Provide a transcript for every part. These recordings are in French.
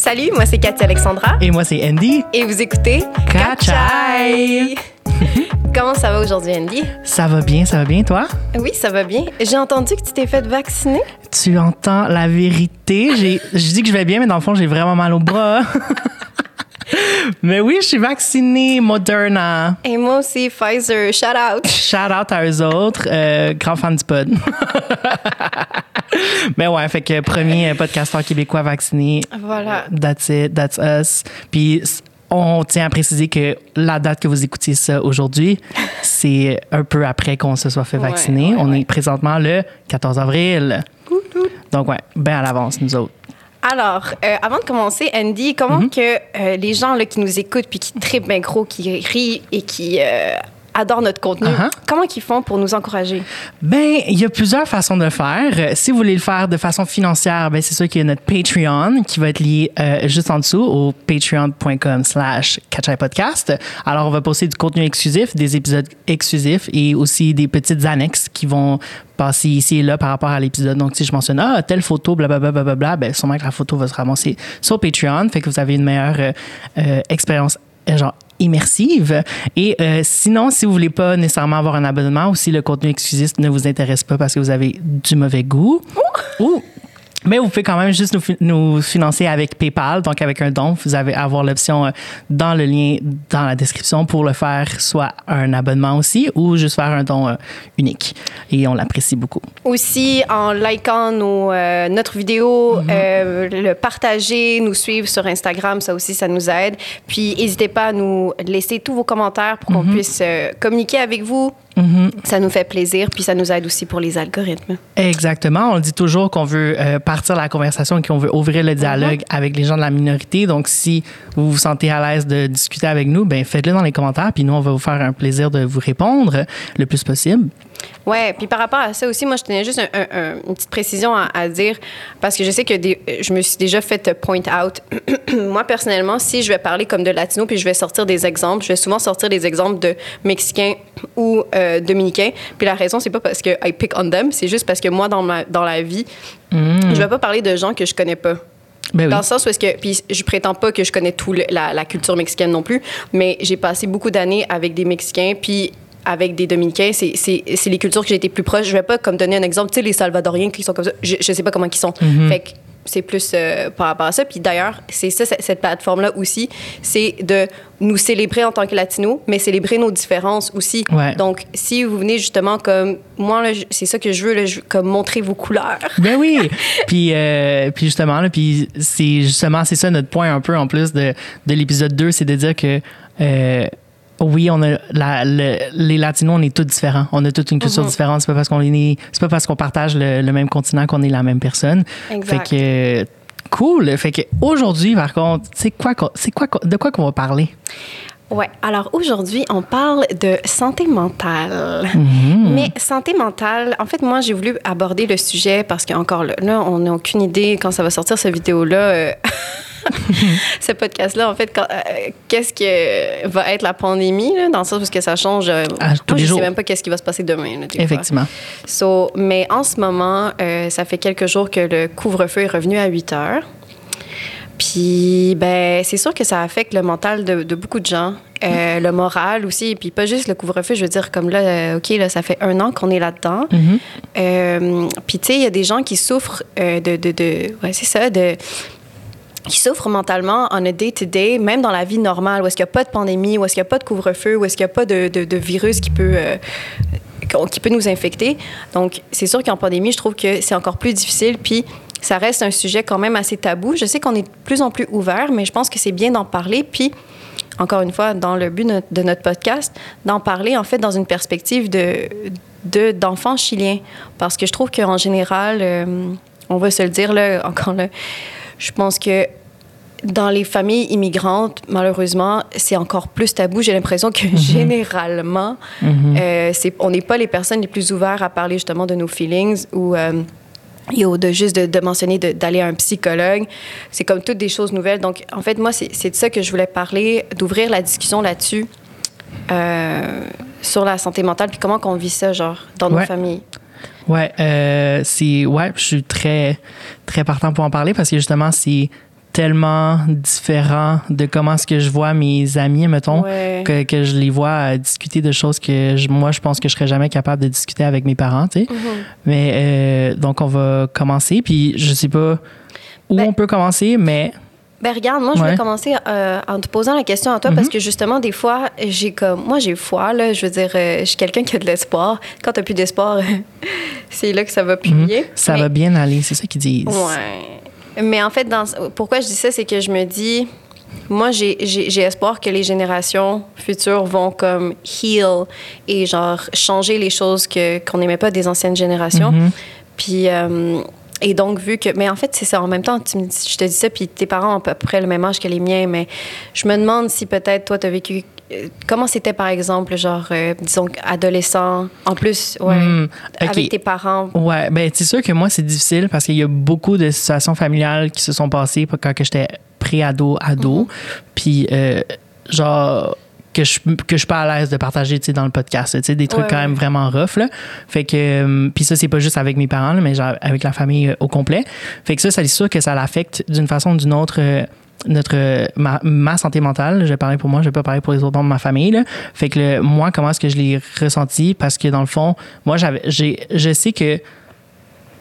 Salut, moi c'est Cathy Alexandra. Et moi c'est Andy. Et vous écoutez Kachai. Comment ça va aujourd'hui, Andy? Ça va bien, ça va bien, toi? Oui, ça va bien. J'ai entendu que tu t'es fait vacciner. Tu entends la vérité. Je dis que je vais bien, mais dans le fond, j'ai vraiment mal au bras. mais oui, je suis vaccinée Moderna. Et moi aussi, Pfizer. Shout out. Shout out à eux autres. Euh, grand fan du pod. mais ouais, fait que premier podcasteur québécois vacciné. Voilà. That's it, that's us. Puis on tient à préciser que la date que vous écoutiez ça aujourd'hui, c'est un peu après qu'on se soit fait vacciner. ouais, on ouais. est présentement le 14 avril. Donc ouais, bien à l'avance nous autres. Alors, euh, avant de commencer, Andy, comment Mm-hmm. que euh, les gens là, qui nous écoutent puis qui trippent bien gros, qui rient et qui euh, adorent notre contenu, Uh-huh. comment qu'ils font pour nous encourager? Ben, il y a plusieurs façons de faire. Euh, Si vous voulez le faire de façon financière, ben c'est sûr qu'il y a notre Patreon qui va être lié euh, juste en dessous au patreon.com slash podcast. Alors, on va poster du contenu exclusif, des épisodes exclusifs et aussi des petites annexes qui vont passer ici et là par rapport à l'épisode. Donc, si je mentionne, ah, telle photo, blablabla, bla, bla, bla, ben, sûrement que la photo va se ramasser sur Patreon. Fait que vous avez une meilleure euh, euh, expérience, genre, immersive. Et euh, sinon, si vous voulez pas nécessairement avoir un abonnement ou si le contenu exclusif ne vous intéresse pas parce que vous avez du mauvais goût, ou mais vous pouvez quand même juste nous, fi- nous financer avec PayPal, donc avec un don. Vous allez avoir l'option euh, dans le lien dans la description pour le faire, soit un abonnement aussi ou juste faire un don euh, unique. Et on l'apprécie beaucoup. Aussi, en likant nos, euh, notre vidéo, Mm-hmm. euh, le partager, nous suivre sur Instagram, ça aussi, ça nous aide. Puis, n'hésitez pas à nous laisser tous vos commentaires pour Mm-hmm. qu'on puisse euh, communiquer avec vous. Ça nous fait plaisir, puis ça nous aide aussi pour les algorithmes. Exactement. On dit toujours qu'on veut euh, partir la conversation et qu'on veut ouvrir le dialogue avec les gens de la minorité. Donc, si vous vous sentez à l'aise de discuter avec nous, ben faites-le dans les commentaires. Puis nous, on va vous faire un plaisir de vous répondre le plus possible. Ouais, puis par rapport à ça aussi, moi, je tenais juste un- un- un- une petite précision à, à dire, parce que je sais que des- je me suis déjà fait point out. moi, personnellement, si je vais parler comme de latino, puis je vais sortir des exemples, je vais souvent sortir des exemples de Mexicains ou euh, Dominicains. Puis la raison, c'est pas parce que I pick on them, c'est juste parce que moi, dans, ma, dans la vie, je vais pas parler de gens que je connais pas. Ben oui. Dans le sens où est-ce que, puis je prétends pas que je connais tout le- la, la culture mexicaine non plus, mais j'ai passé beaucoup d'années avec des Mexicains, puis avec des Dominicains, c'est, c'est, c'est les cultures que j'ai été plus proche. Je vais pas comme donner un exemple, tu sais, les Salvadoriens qui sont comme ça, je, je sais pas comment ils sont. Fait que c'est plus euh, par rapport à ça. Puis d'ailleurs, c'est ça, cette, cette plateforme-là aussi, c'est de nous célébrer en tant que Latinos, mais célébrer nos différences aussi. Ouais. Donc, si vous venez justement comme, moi, là, c'est ça que je veux, là, je veux comme montrer vos couleurs. Ben oui. puis, euh, puis justement, là, puis c'est justement, c'est ça notre point un peu en plus de, de l'épisode 2, c'est de dire que euh, oui, on a la, le- les Latinos, on est tous différents. On a toute une culture différente. C'est pas parce qu'on est c'est pas parce qu'on partage le, le même continent qu'on est la même personne. Exact. Fait que cool. Fait que aujourd'hui, par contre, c'est quoi, c'est quoi, de quoi qu'on va parler? Ouais, alors aujourd'hui, on parle de santé mentale. Mais santé mentale, en fait, moi, j'ai voulu aborder le sujet parce qu'encore là, là, on n'a aucune idée quand ça va sortir, cette vidéo-là, euh, ce podcast-là, en fait, euh, qu'est-ce que va être la pandémie, là, dans le sens parce que ça change. euh, Ah, tous moi, les je jours. sais même pas qu'est-ce qui va se passer demain. là. Effectivement. So, mais en ce moment, euh, ça fait quelques jours que le couvre-feu est revenu à 8 heures. Puis, ben, c'est sûr que ça affecte le mental de, de beaucoup de gens, euh, le moral aussi, puis pas juste le couvre-feu. Je veux dire, comme là, euh, OK, là, ça fait un an qu'on est là-dedans. Euh, puis, tu sais, il y a des gens qui souffrent de, de, de- ouais, c'est ça, de qui souffrent mentalement on a day-to-day, même dans la vie normale, où est-ce qu'il n'y a pas de pandémie, où est-ce qu'il n'y a pas de couvre-feu, où est-ce qu'il n'y a pas de, virus qui peut, euh, qui peut nous infecter. Donc, c'est sûr qu'en pandémie, je trouve que c'est encore plus difficile. Puis, ça reste un sujet quand même assez tabou. Je sais qu'on est de plus en plus ouvert, mais je pense que c'est bien d'en parler. Puis, encore une fois, dans le but de notre, podcast, d'en parler, en fait, dans une perspective de- d'enfants chiliens. Parce que je trouve qu'en général, euh, on va se le dire, là, encore là, je pense que dans les familles immigrantes, malheureusement, c'est encore plus tabou. J'ai l'impression que généralement, euh, c'est, on n'est pas les personnes les plus ouvertes à parler justement de nos feelings ou euh, de juste de, de mentionner d'aller à un psychologue. C'est comme toutes des choses nouvelles. Donc, en fait, moi, c'est, de ça que je voulais parler, d'ouvrir la discussion là-dessus. euh, sur la santé mentale, puis comment qu'on vit ça, genre, dans nos familles. Ouais, euh, c'est ouais, je suis très très partant pour en parler parce que justement c'est tellement différent de comment est-ce que je vois mes amis, mettons, Ouais. que, que je les vois euh, discuter de choses que je- moi, je pense que je serais jamais capable de discuter avec mes parents, tu sais. Mm-hmm. Mais euh, donc, on va commencer. Puis, je sais pas où Ben- on peut commencer, mais Ben regarde, moi je vais commencer euh, en te posant la question à toi parce que justement des fois j'ai comme moi j'ai foi là, je veux dire euh, je suis quelqu'un qui a de l'espoir. Quand t'as plus d'espoir, c'est là que ça va plus bien. ça Mais- va bien aller. C'est ça qu'ils disent. Ouais. Mais en fait, dans, pourquoi je dis ça, c'est que je me dis, moi, j'ai- espoir que les générations futures vont comme heal et genre changer les choses que qu'on n'aimait pas des anciennes générations. Mhm. Puis euh, et donc vu que, mais en fait c'est ça. En même temps, tu me dis- je te dis ça, puis tes parents ont à peu près le même âge que les miens, mais je me demande si peut-être toi t'as vécu. euh, Comment c'était par exemple, genre, euh, disons adolescent, en plus, ouais, Hmm, avec tes parents? Ouais, ben c'est sûr que moi c'est difficile parce qu'il y a beaucoup de situations familiales qui se sont passées quand j'étais pré-ado, ado, puis euh, genre que je que je suis pas à l'aise de partager tu sais dans le podcast, tu sais des trucs Ouais, quand ouais. même vraiment rough là. Fait que euh, puis ça c'est pas juste avec mes parents là, mais genre avec la famille euh, au complet. Fait que ça ça c'est sûr que ça l'affecte d'une façon ou d'une autre euh, notre euh, ma, ma santé mentale, je vais parler pour moi, je vais pas parler pour les autres membres de ma famille là. Fait que le- moi comment est-ce que je l'ai ressenti? Parce que dans le fond, moi j'avais j'ai je sais que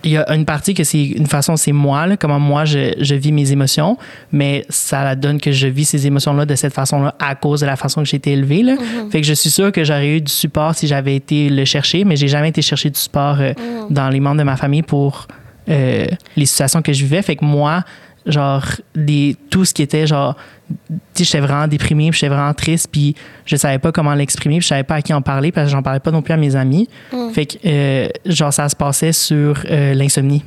il y a une partie que c'est une façon c'est moi là, comment moi je, je vis mes émotions mais ça la donne que je vis ces émotions là de cette façon là à cause de la façon que j'ai été élevée là. fait que je suis sûre que j'aurais eu du support si j'avais été le chercher mais j'ai jamais été chercher du support euh, dans les membres de ma famille pour euh, les situations que je vivais. Fait que moi genre les, tout ce qui était genre j'étais vraiment déprimée j'étais vraiment triste puis je savais pas comment l'exprimer puis je savais pas à qui en parler parce que j'en parlais pas non plus à mes amis fait que euh, genre ça se passait sur euh, l'insomnie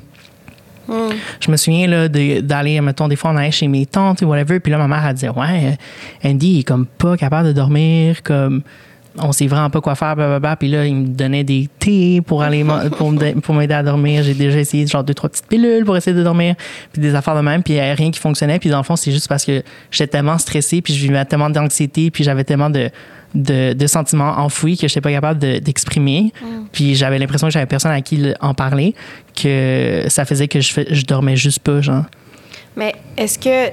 Hmm. je me souviens là, de- d'aller, mettons, des fois, on allait chez mes tantes et whatever. Puis là, ma mère, elle disait, ouais, Andy, il est comme pas capable de dormir, comme on sait vraiment pas quoi faire, blablabla. Puis là, il me donnait des thés pour aller pour m'aider à dormir. J'ai déjà essayé genre deux, trois petites pilules pour essayer de dormir, puis des affaires de même. Puis il y avait rien qui fonctionnait. Puis dans le fond, c'est juste parce que j'étais tellement stressée, puis je vivais tellement d'anxiété, puis j'avais tellement de, de, de sentiments enfouis que je n'étais pas capable de- d'exprimer. Puis j'avais l'impression que j'avais personne à qui en parler, que ça faisait que je, je dormais juste pas, genre. Mais est-ce que,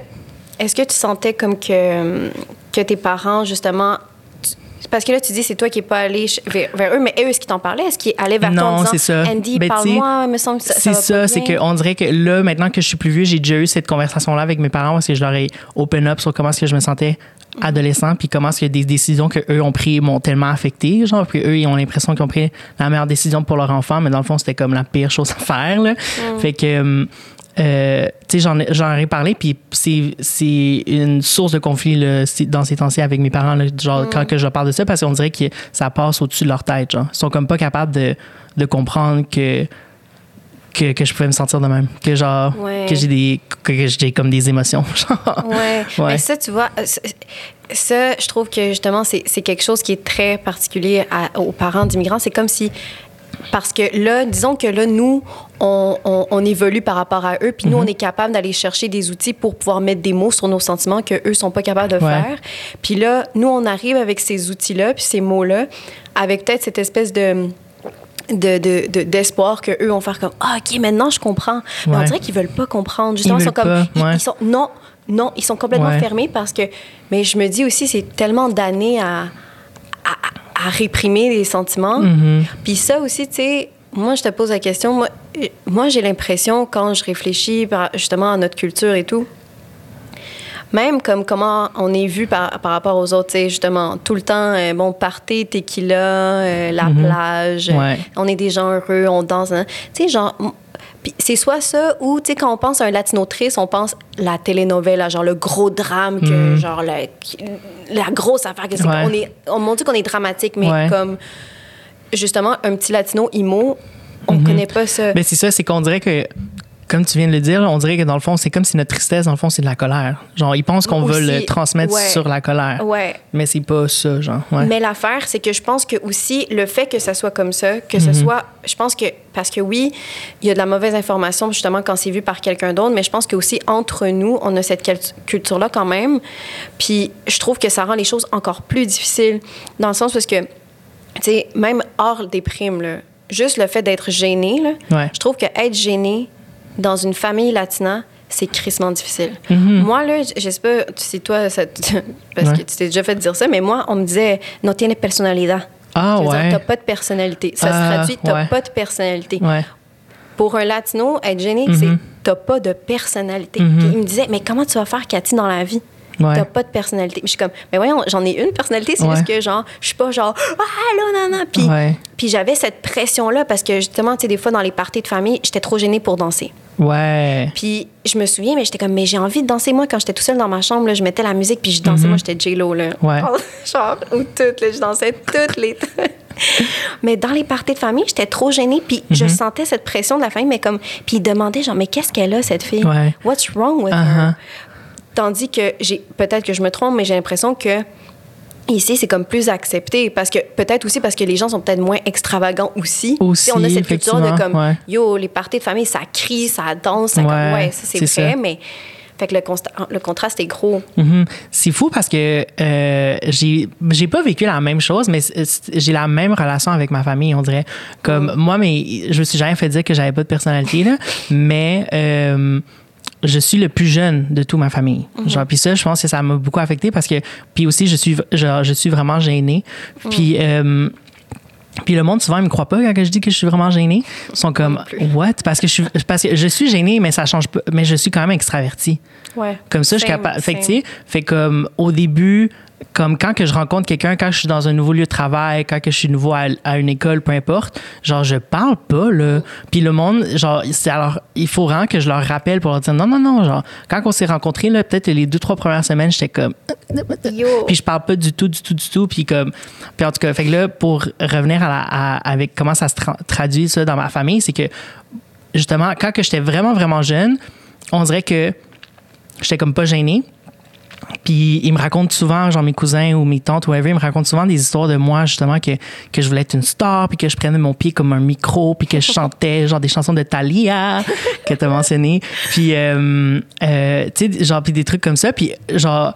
est-ce que tu sentais comme que, que tes parents, justement, parce que là, tu dis c'est toi qui n'es pas allé vers, vers eux, mais eux, est-ce qu'ils t'en parlaient? Est-ce qu'ils allaient vers toi en Non, disant c'est ça. Andy, Ben, parle-moi, me semble ça, C'est ça, c'est qu'on dirait que là, maintenant que je suis plus vieux, j'ai déjà eu cette conversation-là avec mes parents parce que je leur ai open up sur comment est-ce que je me sentais adolescent puis comment est-ce que des décisions que eux ont pris m'ont tellement affecté genre puis eux ils ont l'impression qu'ils ont pris la meilleure décision pour leur enfant mais dans le fond c'était comme la pire chose à faire là. fait que euh, tu sais j'en ai- parlé puis c'est une source de conflit là, dans ces temps-ci avec mes parents là, genre quand que je parle de ça parce qu'on dirait que ça passe au-dessus de leur tête genre ils sont comme pas capables de de comprendre que que, que je pouvais me sentir de même. Que genre, Ouais. que j'ai des, que, j'ai comme des émotions. Genre. Ouais. Ouais. Mais ça, tu vois, euh, ça, je trouve que justement, c'est c'est quelque chose qui est très particulier à- aux parents d'immigrants. C'est comme si. Parce que là, disons que là, nous, on, on- on évolue par rapport à eux, puis nous, on est capable d'aller chercher des outils pour pouvoir mettre des mots sur nos sentiments que eux sont pas capables de Ouais. faire. Puis là, nous, on arrive avec ces outils-là, puis ces mots-là, avec peut-être cette espèce de de, de- de- d'espoir que eux vont faire comme ah ok maintenant je comprends mais on dirait qu'ils veulent pas comprendre justement Ils ils, sont comme pas, ils- sont non non ils sont complètement Ouais. fermés parce que mais je me dis aussi c'est tellement d'années à, à, à réprimer les sentiments Mhm. puis ça aussi tu sais moi je te pose la question moi, moi j'ai l'impression quand je réfléchis justement à notre culture et tout même comme comment on est vu par, par rapport aux autres, tu sais, justement, tout le temps, euh, bon, partez, tequila, euh, la plage, euh, Ouais. on est des gens heureux, on danse. hein. Tu sais, genre, puis c'est soit ça ou, tu sais, quand on pense à un latino triste, on pense la telenovela, genre le gros drame, que, genre, la, la grosse affaire, que c'est Ouais. qu'on est, on dit qu'on est dramatique, mais Ouais. comme, justement, un petit latino imo, on Mhm. connaît pas ça. Ben, c'est ça, c'est qu'on dirait que, comme tu viens de le dire, on dirait que dans le fond, c'est comme si notre tristesse, dans le fond, c'est de la colère. Genre, ils pensent qu'on veut le transmettre ouais. sur la colère. ouais. Mais c'est pas ça, genre. Ouais. Mais l'affaire, c'est que je pense que aussi le fait que ça soit comme ça, que Mhm. ce soit, je pense que parce que oui, il y a de la mauvaise information justement quand c'est vu par quelqu'un d'autre, mais je pense que aussi entre nous, on a cette cult- culture-là quand même. Puis je trouve que ça rend les choses encore plus difficiles dans le sens parce que, tu sais, même hors des primes, là, juste le fait d'être gêné, là, Ouais. je trouve que être gêné dans une famille latina, c'est crissement difficile. Mhm. Moi, là, je sais pas, sais, toi, ça- parce Ouais. que tu t'es déjà fait dire ça, mais moi, on me disait, no tiene personalidad. Ah ouais. t'as pas de personnalité. Ça se Ah, traduit, t'as ouais. pas de personnalité. Ouais. Pour un latino, être gêné, Mhm. c'est t'as pas de personnalité. Mhm. Puis il me disait, mais comment tu vas faire, Cathy, dans la vie? Ouais. T'as pas de personnalité. Je suis comme, mais voyons, j'en ai une personnalité, c'est Ouais. juste que genre, je suis pas genre, ah là, non, non. Puis, Ouais. puis j'avais cette pression-là parce que justement, tu sais, des fois, dans les parties de famille, j'étais trop gênée pour danser. Ouais. Puis je me souviens, mais j'étais comme, mais j'ai envie de danser. Moi, quand j'étais tout seule dans ma chambre, là, je mettais la musique puis je dansais. Moi, j'étais J-Lo, là. Mhm. Ouais. Genre, ou toutes, là, je dansais toutes les. mais dans les parties de famille, j'étais trop gênée. Puis je Mhm. sentais cette pression de la famille, mais comme. Puis ils demandaient, genre, mais qu'est-ce qu'elle a, cette fille? Ouais. What's wrong with Uh-huh. her? Tandis que j'ai. Peut-être que je me trompe, mais j'ai l'impression que. Ici, c'est comme plus accepté parce que peut-être aussi parce que les gens sont peut-être moins extravagants aussi. Aussi, on a cette culture de comme ouais. yo les parties de famille ça crie, ça danse, ça comme, Ouais, ouais, ça c'est vrai, ça. mais fait que le, consta- le contraste est gros. Mhm. C'est fou parce que euh, j'ai pas vécu la même chose, mais j'ai la même relation avec ma famille, on dirait. Comme moi, mais je me suis jamais fait dire que j'avais pas de personnalité là, mais euh, je suis le plus jeune de toute ma famille. Genre puis ça, je pense que ça m'a beaucoup affecté parce que puis aussi je suis genre je suis vraiment gênée. Puis euh, puis le monde, souvent, ils me croient pas quand je dis que je suis vraiment gênée. Ils sont comme, what? Parce que, je suis, parce que je suis gênée, mais ça change pas. Mais je suis quand même extravertie. Ouais. Comme ça, je suis capable. Fait que, same. tu sais, fait comme au début, comme quand que je rencontre quelqu'un, quand je suis dans un nouveau lieu de travail, quand que je suis nouveau à, à une école, peu importe, genre, je parle pas, là. Puis le monde, genre, c'est alors, il faut vraiment que je leur rappelle pour leur dire non, non, non, genre, quand on s'est rencontrés, là, peut-être les deux, trois premières semaines, j'étais comme, Yo. puis je parle pas du tout, du tout, du tout. Puis comme, puis en tout cas, fait que là, pour revenir à la, à- avec comment ça se tra- traduit ça dans ma famille, c'est que justement, quand que j'étais vraiment, vraiment jeune, on dirait que j'étais comme pas gênée. Puis ils me racontent souvent, genre mes cousins ou mes tantes ou whatever, ils me racontent souvent des histoires de moi, justement, que, que je voulais être une star, puis que je prenais mon pied comme un micro, puis que je chantais, genre des chansons de Thalia, que t'as mentionné. Puis, euh, euh, tu sais, genre, puis des trucs comme ça. Puis, genre,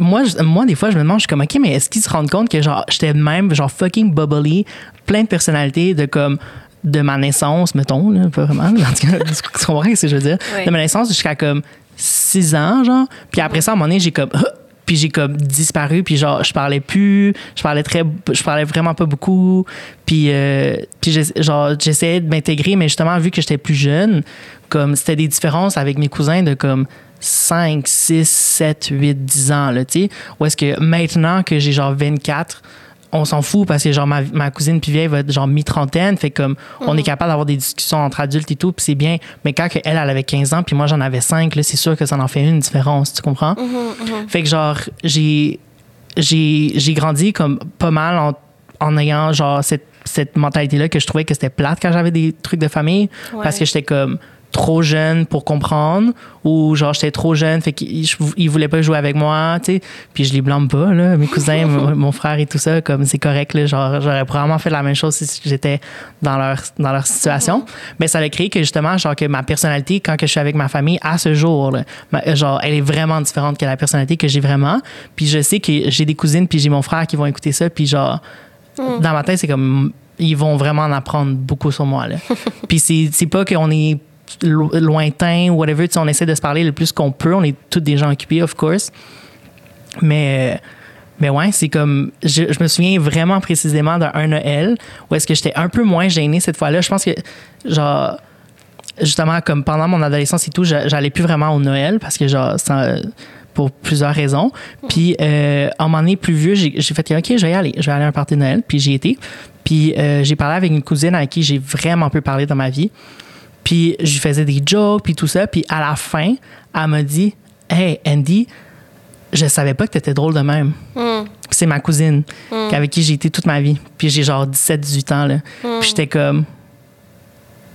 moi, je- moi, des fois, je me demande, je suis comme, OK, mais est-ce qu'ils se rendent compte que, genre, j'étais même, genre, fucking bubbly, plein de personnalités, de comme, de ma naissance, mettons, là, pas vraiment, en tout cas, tu comprends ce que je veux dire? De ma naissance jusqu'à comme 6 ans, genre. Puis après ça, à un moment donné, j'ai comme, puis j'ai comme disparu, puis genre, je parlais plus, je parlais parlais vraiment pas beaucoup. Puis, euh, genre, j'essayais de m'intégrer, mais justement, vu que j'étais plus jeune, comme, c'était des différences avec mes cousins de comme, 5, 6, 7, 8, 10 ans, là, tu sais. Ou est-ce que maintenant que j'ai genre 24, on s'en fout parce que genre ma, ma cousine plus vieille va être genre mi-trentaine, fait comme on est capable d'avoir des discussions entre adultes et tout, puis c'est bien. Mais quand elle, elle avait 15 ans, puis moi j'en avais 5, là, c'est sûr que ça en fait une différence, tu comprends? Fait que genre, j'ai, j'ai, j'ai grandi comme pas mal en, en ayant genre cette, cette mentalité-là que je trouvais que c'était plate quand j'avais des trucs de famille Ouais. parce que j'étais comme trop jeune pour comprendre ou genre j'étais trop jeune fait qu'ils voulaient pas jouer avec moi tu sais. Puis je les blâme pas là. Mes cousins mon, frère et tout ça comme c'est correct là genre j'aurais probablement fait la même chose si j'étais dans leur dans leur situation. Mais ça a créé que justement genre que ma personnalité quand que je suis avec ma famille à ce jour là, ma- genre elle est vraiment différente que la personnalité que j'ai vraiment. Puis je sais que j'ai des cousines puis j'ai mon frère qui vont écouter ça puis genre dans ma tête c'est comme ils vont vraiment en apprendre beaucoup sur moi là. Puis c'est c'est pas qu'on est lo- lointain whatever tu sais, on essaie de se parler le plus qu'on peut on est tous des gens occupés of course mais mais ouais, c'est comme. Je, me souviens vraiment précisément d'un Noël où est-ce que j'étais un peu moins gênée cette fois-là. Je pense que, genre, justement, comme pendant mon adolescence et tout, j'a- j'allais plus vraiment au Noël parce que, genre, pour plusieurs raisons. Puis, euh, à un moment donné, plus vieux, j'ai fait, OK, je vais y aller. Je vais aller à un party de Noël. Puis, j'y étais. Puis, euh, j'ai parlé avec une cousine avec qui j'ai vraiment peu parlé dans ma vie. Puis, je lui faisais des jokes, puis tout ça. Puis, à la fin, elle m'a dit, Hey, Andy, je savais pas que t'étais drôle de même. Puis c'est ma cousine avec qui j'ai été toute ma vie. Puis j'ai genre 17-18 ans. Là. Puis j'étais comme,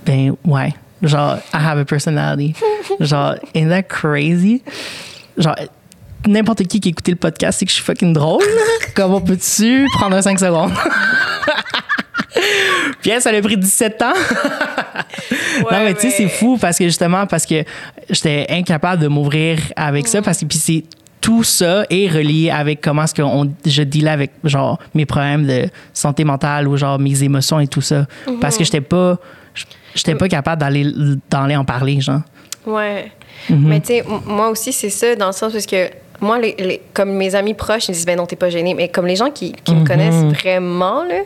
ben ouais. Genre, I have a personality. genre, isn't that crazy? Genre, n'importe qui qui écoutait le podcast, c'est que je suis fucking drôle. là. Comme on peut-tu prendre un 5 secondes? Puis ça a pris 17 ans. non, mais tu sais, c'est fou parce que justement, parce que j'étais incapable de m'ouvrir avec ça parce que puis c'est tout ça est relié avec comment est-ce que on, je dealais avec genre mes problèmes de santé mentale ou genre mes émotions et tout ça parce que j'étais pas j'étais pas capable d'aller d'aller en parler genre Ouais. Mhm. Mais tu sais, moi aussi, c'est ça, dans le sens parce que moi, les, les- comme mes amis proches, ils disent, ben non, t'es pas gêné. Mais comme les gens qui, qui Mhm. me connaissent vraiment, là,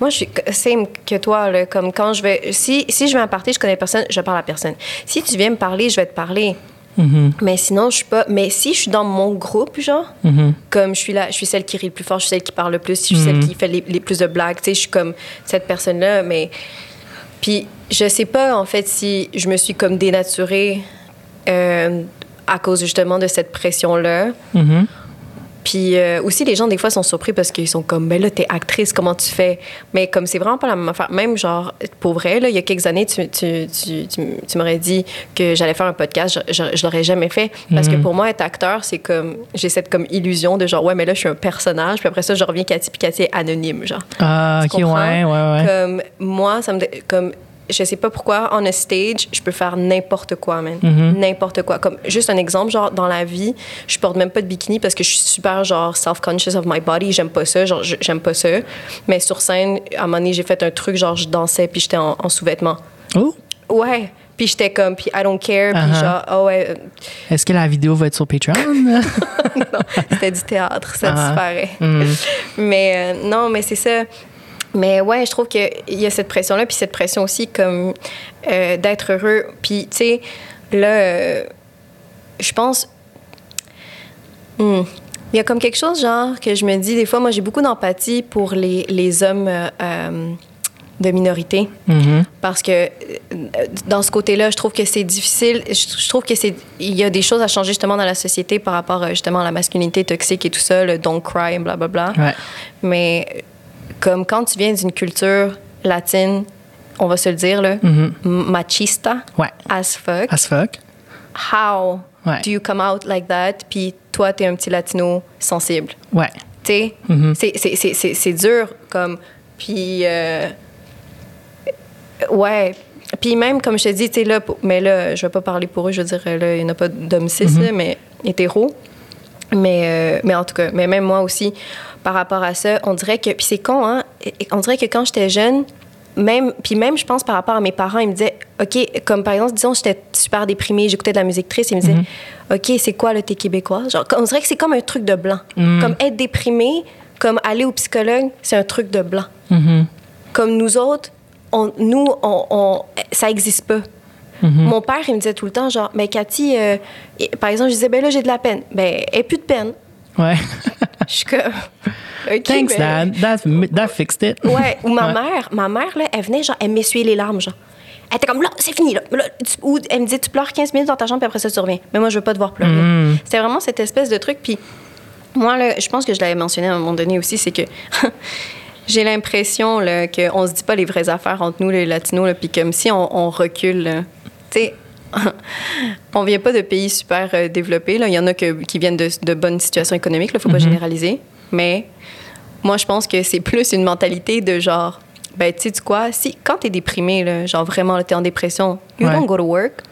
moi, je suis same que toi, là. Comme quand je vais. Si, si je vais à un party, je connais personne, je parle à personne. Si tu viens me parler, je vais te parler. Mhm. Mais sinon, je suis pas. Mais si je suis dans mon groupe, genre, Mhm. comme je suis là, je suis celle qui rit le plus fort, je suis celle qui parle le plus, je suis celle qui fait les, les plus de blagues, tu sais, je suis comme cette personne-là, mais. Puis, je sais pas, en fait, si je me suis comme dénaturée euh, à cause justement de cette pression-là. Mhm. Puis euh, aussi, les gens, des fois, sont surpris parce qu'ils sont comme, ben là, t'es actrice, comment tu fais? Mais comme c'est vraiment pas la même affaire. Même, genre, pour vrai, là, il y a quelques années, tu, tu, tu, tu, m'aurais dit que j'allais faire un podcast, je, je, je l'aurais jamais fait. Parce que pour moi, être acteur, c'est comme, j'ai cette comme illusion de genre, ouais, mais là, je suis un personnage, puis après ça, je reviens Cathy, puis Cathy est anonyme, genre. Ah, ok, ouais, ouais, ouais. Comme moi, ça me comme je sais pas pourquoi on a stage, je peux faire n'importe quoi, man. Mm-hmm. N'importe quoi. Comme juste un exemple, genre dans la vie, je porte même pas de bikini parce que je suis super genre self-conscious of my body, j'aime pas ça, genre j'aime pas ça. Mais sur scène, à un moment donné, j'ai fait un truc genre je dansais puis j'étais en, en sous-vêtements. Oh, Ouais. Puis j'étais comme puis I don't care puis Uh-huh. genre oh ouais, est-ce que la vidéo va être sur Patreon? c'était du théâtre, ça Ah. disparaît. Mm. Mais euh, non, mais c'est ça. Mais ouais, je trouve qu'il y a cette pression-là, puis cette pression aussi comme euh, d'être heureux. Puis, tu sais, là, euh, je pense. Hmm. Il y a comme quelque chose, genre, que je me dis, des fois, moi, j'ai beaucoup d'empathie pour les, les hommes euh, de minorité. Mhm. Parce que dans ce côté-là, je trouve que c'est difficile. Je, je trouve que c'est il y a des choses à changer justement dans la société par rapport justement à la masculinité toxique et tout ça, le don't cry, blablabla. Ouais. Mais euh, comme quand tu viens d'une culture latine, on va se le dire là, Mhm. machista Ouais. as fuck. As fuck. How Ouais. do you come out like that? Puis toi, t'es un petit latino sensible. Ouais. Tu sais, Mhm. c'est- c'est- c'est- c'est c'est dur comme. Puis. euh, ouais. Puis même, comme je te dis, tu là, mais là, je vais pas parler pour eux, je veux dire, là, il n'y en a pas d'hommes cis, là, mais hétéro. Mais, euh, mais en tout cas, mais même moi aussi, par rapport à ça, on dirait que. Puis c'est con, hein? On dirait que quand j'étais jeune, même, puis même, je pense, par rapport à mes parents, ils me disaient, OK, comme par exemple, disons, j'étais super déprimée, j'écoutais de la musique triste, ils me disaient, OK, c'est quoi, là, t'es québécois? Genre, on dirait que c'est comme un truc de blanc. Comme être déprimé, comme aller au psychologue, c'est un truc de blanc. Mhm. Comme nous autres, on, nous, on, on- ça existe pas. Mon père, il me disait tout le temps, genre, mais Cathy, euh, par exemple, je disais, ben là, j'ai de la peine. Ben, elle plus de peine. Ouais. Je suis comme, OK. Thanks, Dad. That, that fixed it. Ouais, ou ma Ouais. mère, ma mère, là, elle venait, genre, elle m'essuyait les larmes, genre. Elle était comme, là, c'est fini, là. Là, tu- ou elle me disait, tu pleures 15 minutes dans ta chambre, puis après ça, tu reviens. Mais moi, je veux pas devoir pleurer. Mm. C'était vraiment cette espèce de truc. Puis moi, là, je pense que je l'avais mentionné à un moment donné aussi, c'est que j'ai l'impression qu'on se dit pas les vraies affaires entre nous, les Latinos, puis comme si on, on recule. Tu sais, on vient pas de pays super euh, développés. Là. Il y en a que- qui viennent de, de bonnes situations économiques, il faut pas généraliser. Mais moi, je pense que c'est plus une mentalité de genre, ben, tu sais quoi, si, quand t'es déprimé, là, genre vraiment, tu t'es en dépression, you Ouais. don't go to work.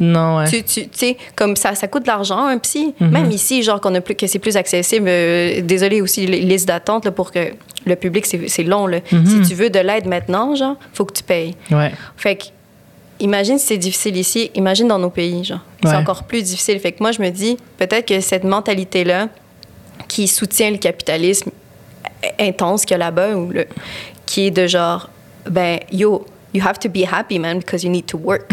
Non, ouais. Tu, sais, comme ça, ça coûte de l'argent, un psy. Même ici, genre qu'on a plus, que c'est plus accessible. euh, désolé aussi, les listes d'attente pour que le public, c'est long. Là. Si tu veux de l'aide maintenant, genre, faut que tu payes. Ouais. Fait que, imagine si c'est difficile ici, imagine dans nos pays, genre. C'est encore plus difficile. Fait que moi, je me dis, peut-être que cette mentalité-là, qui soutient le capitalisme intense qu'il y a là-bas, ou le, qui est de genre, ben, yo, you have to be happy, man, because you need to work.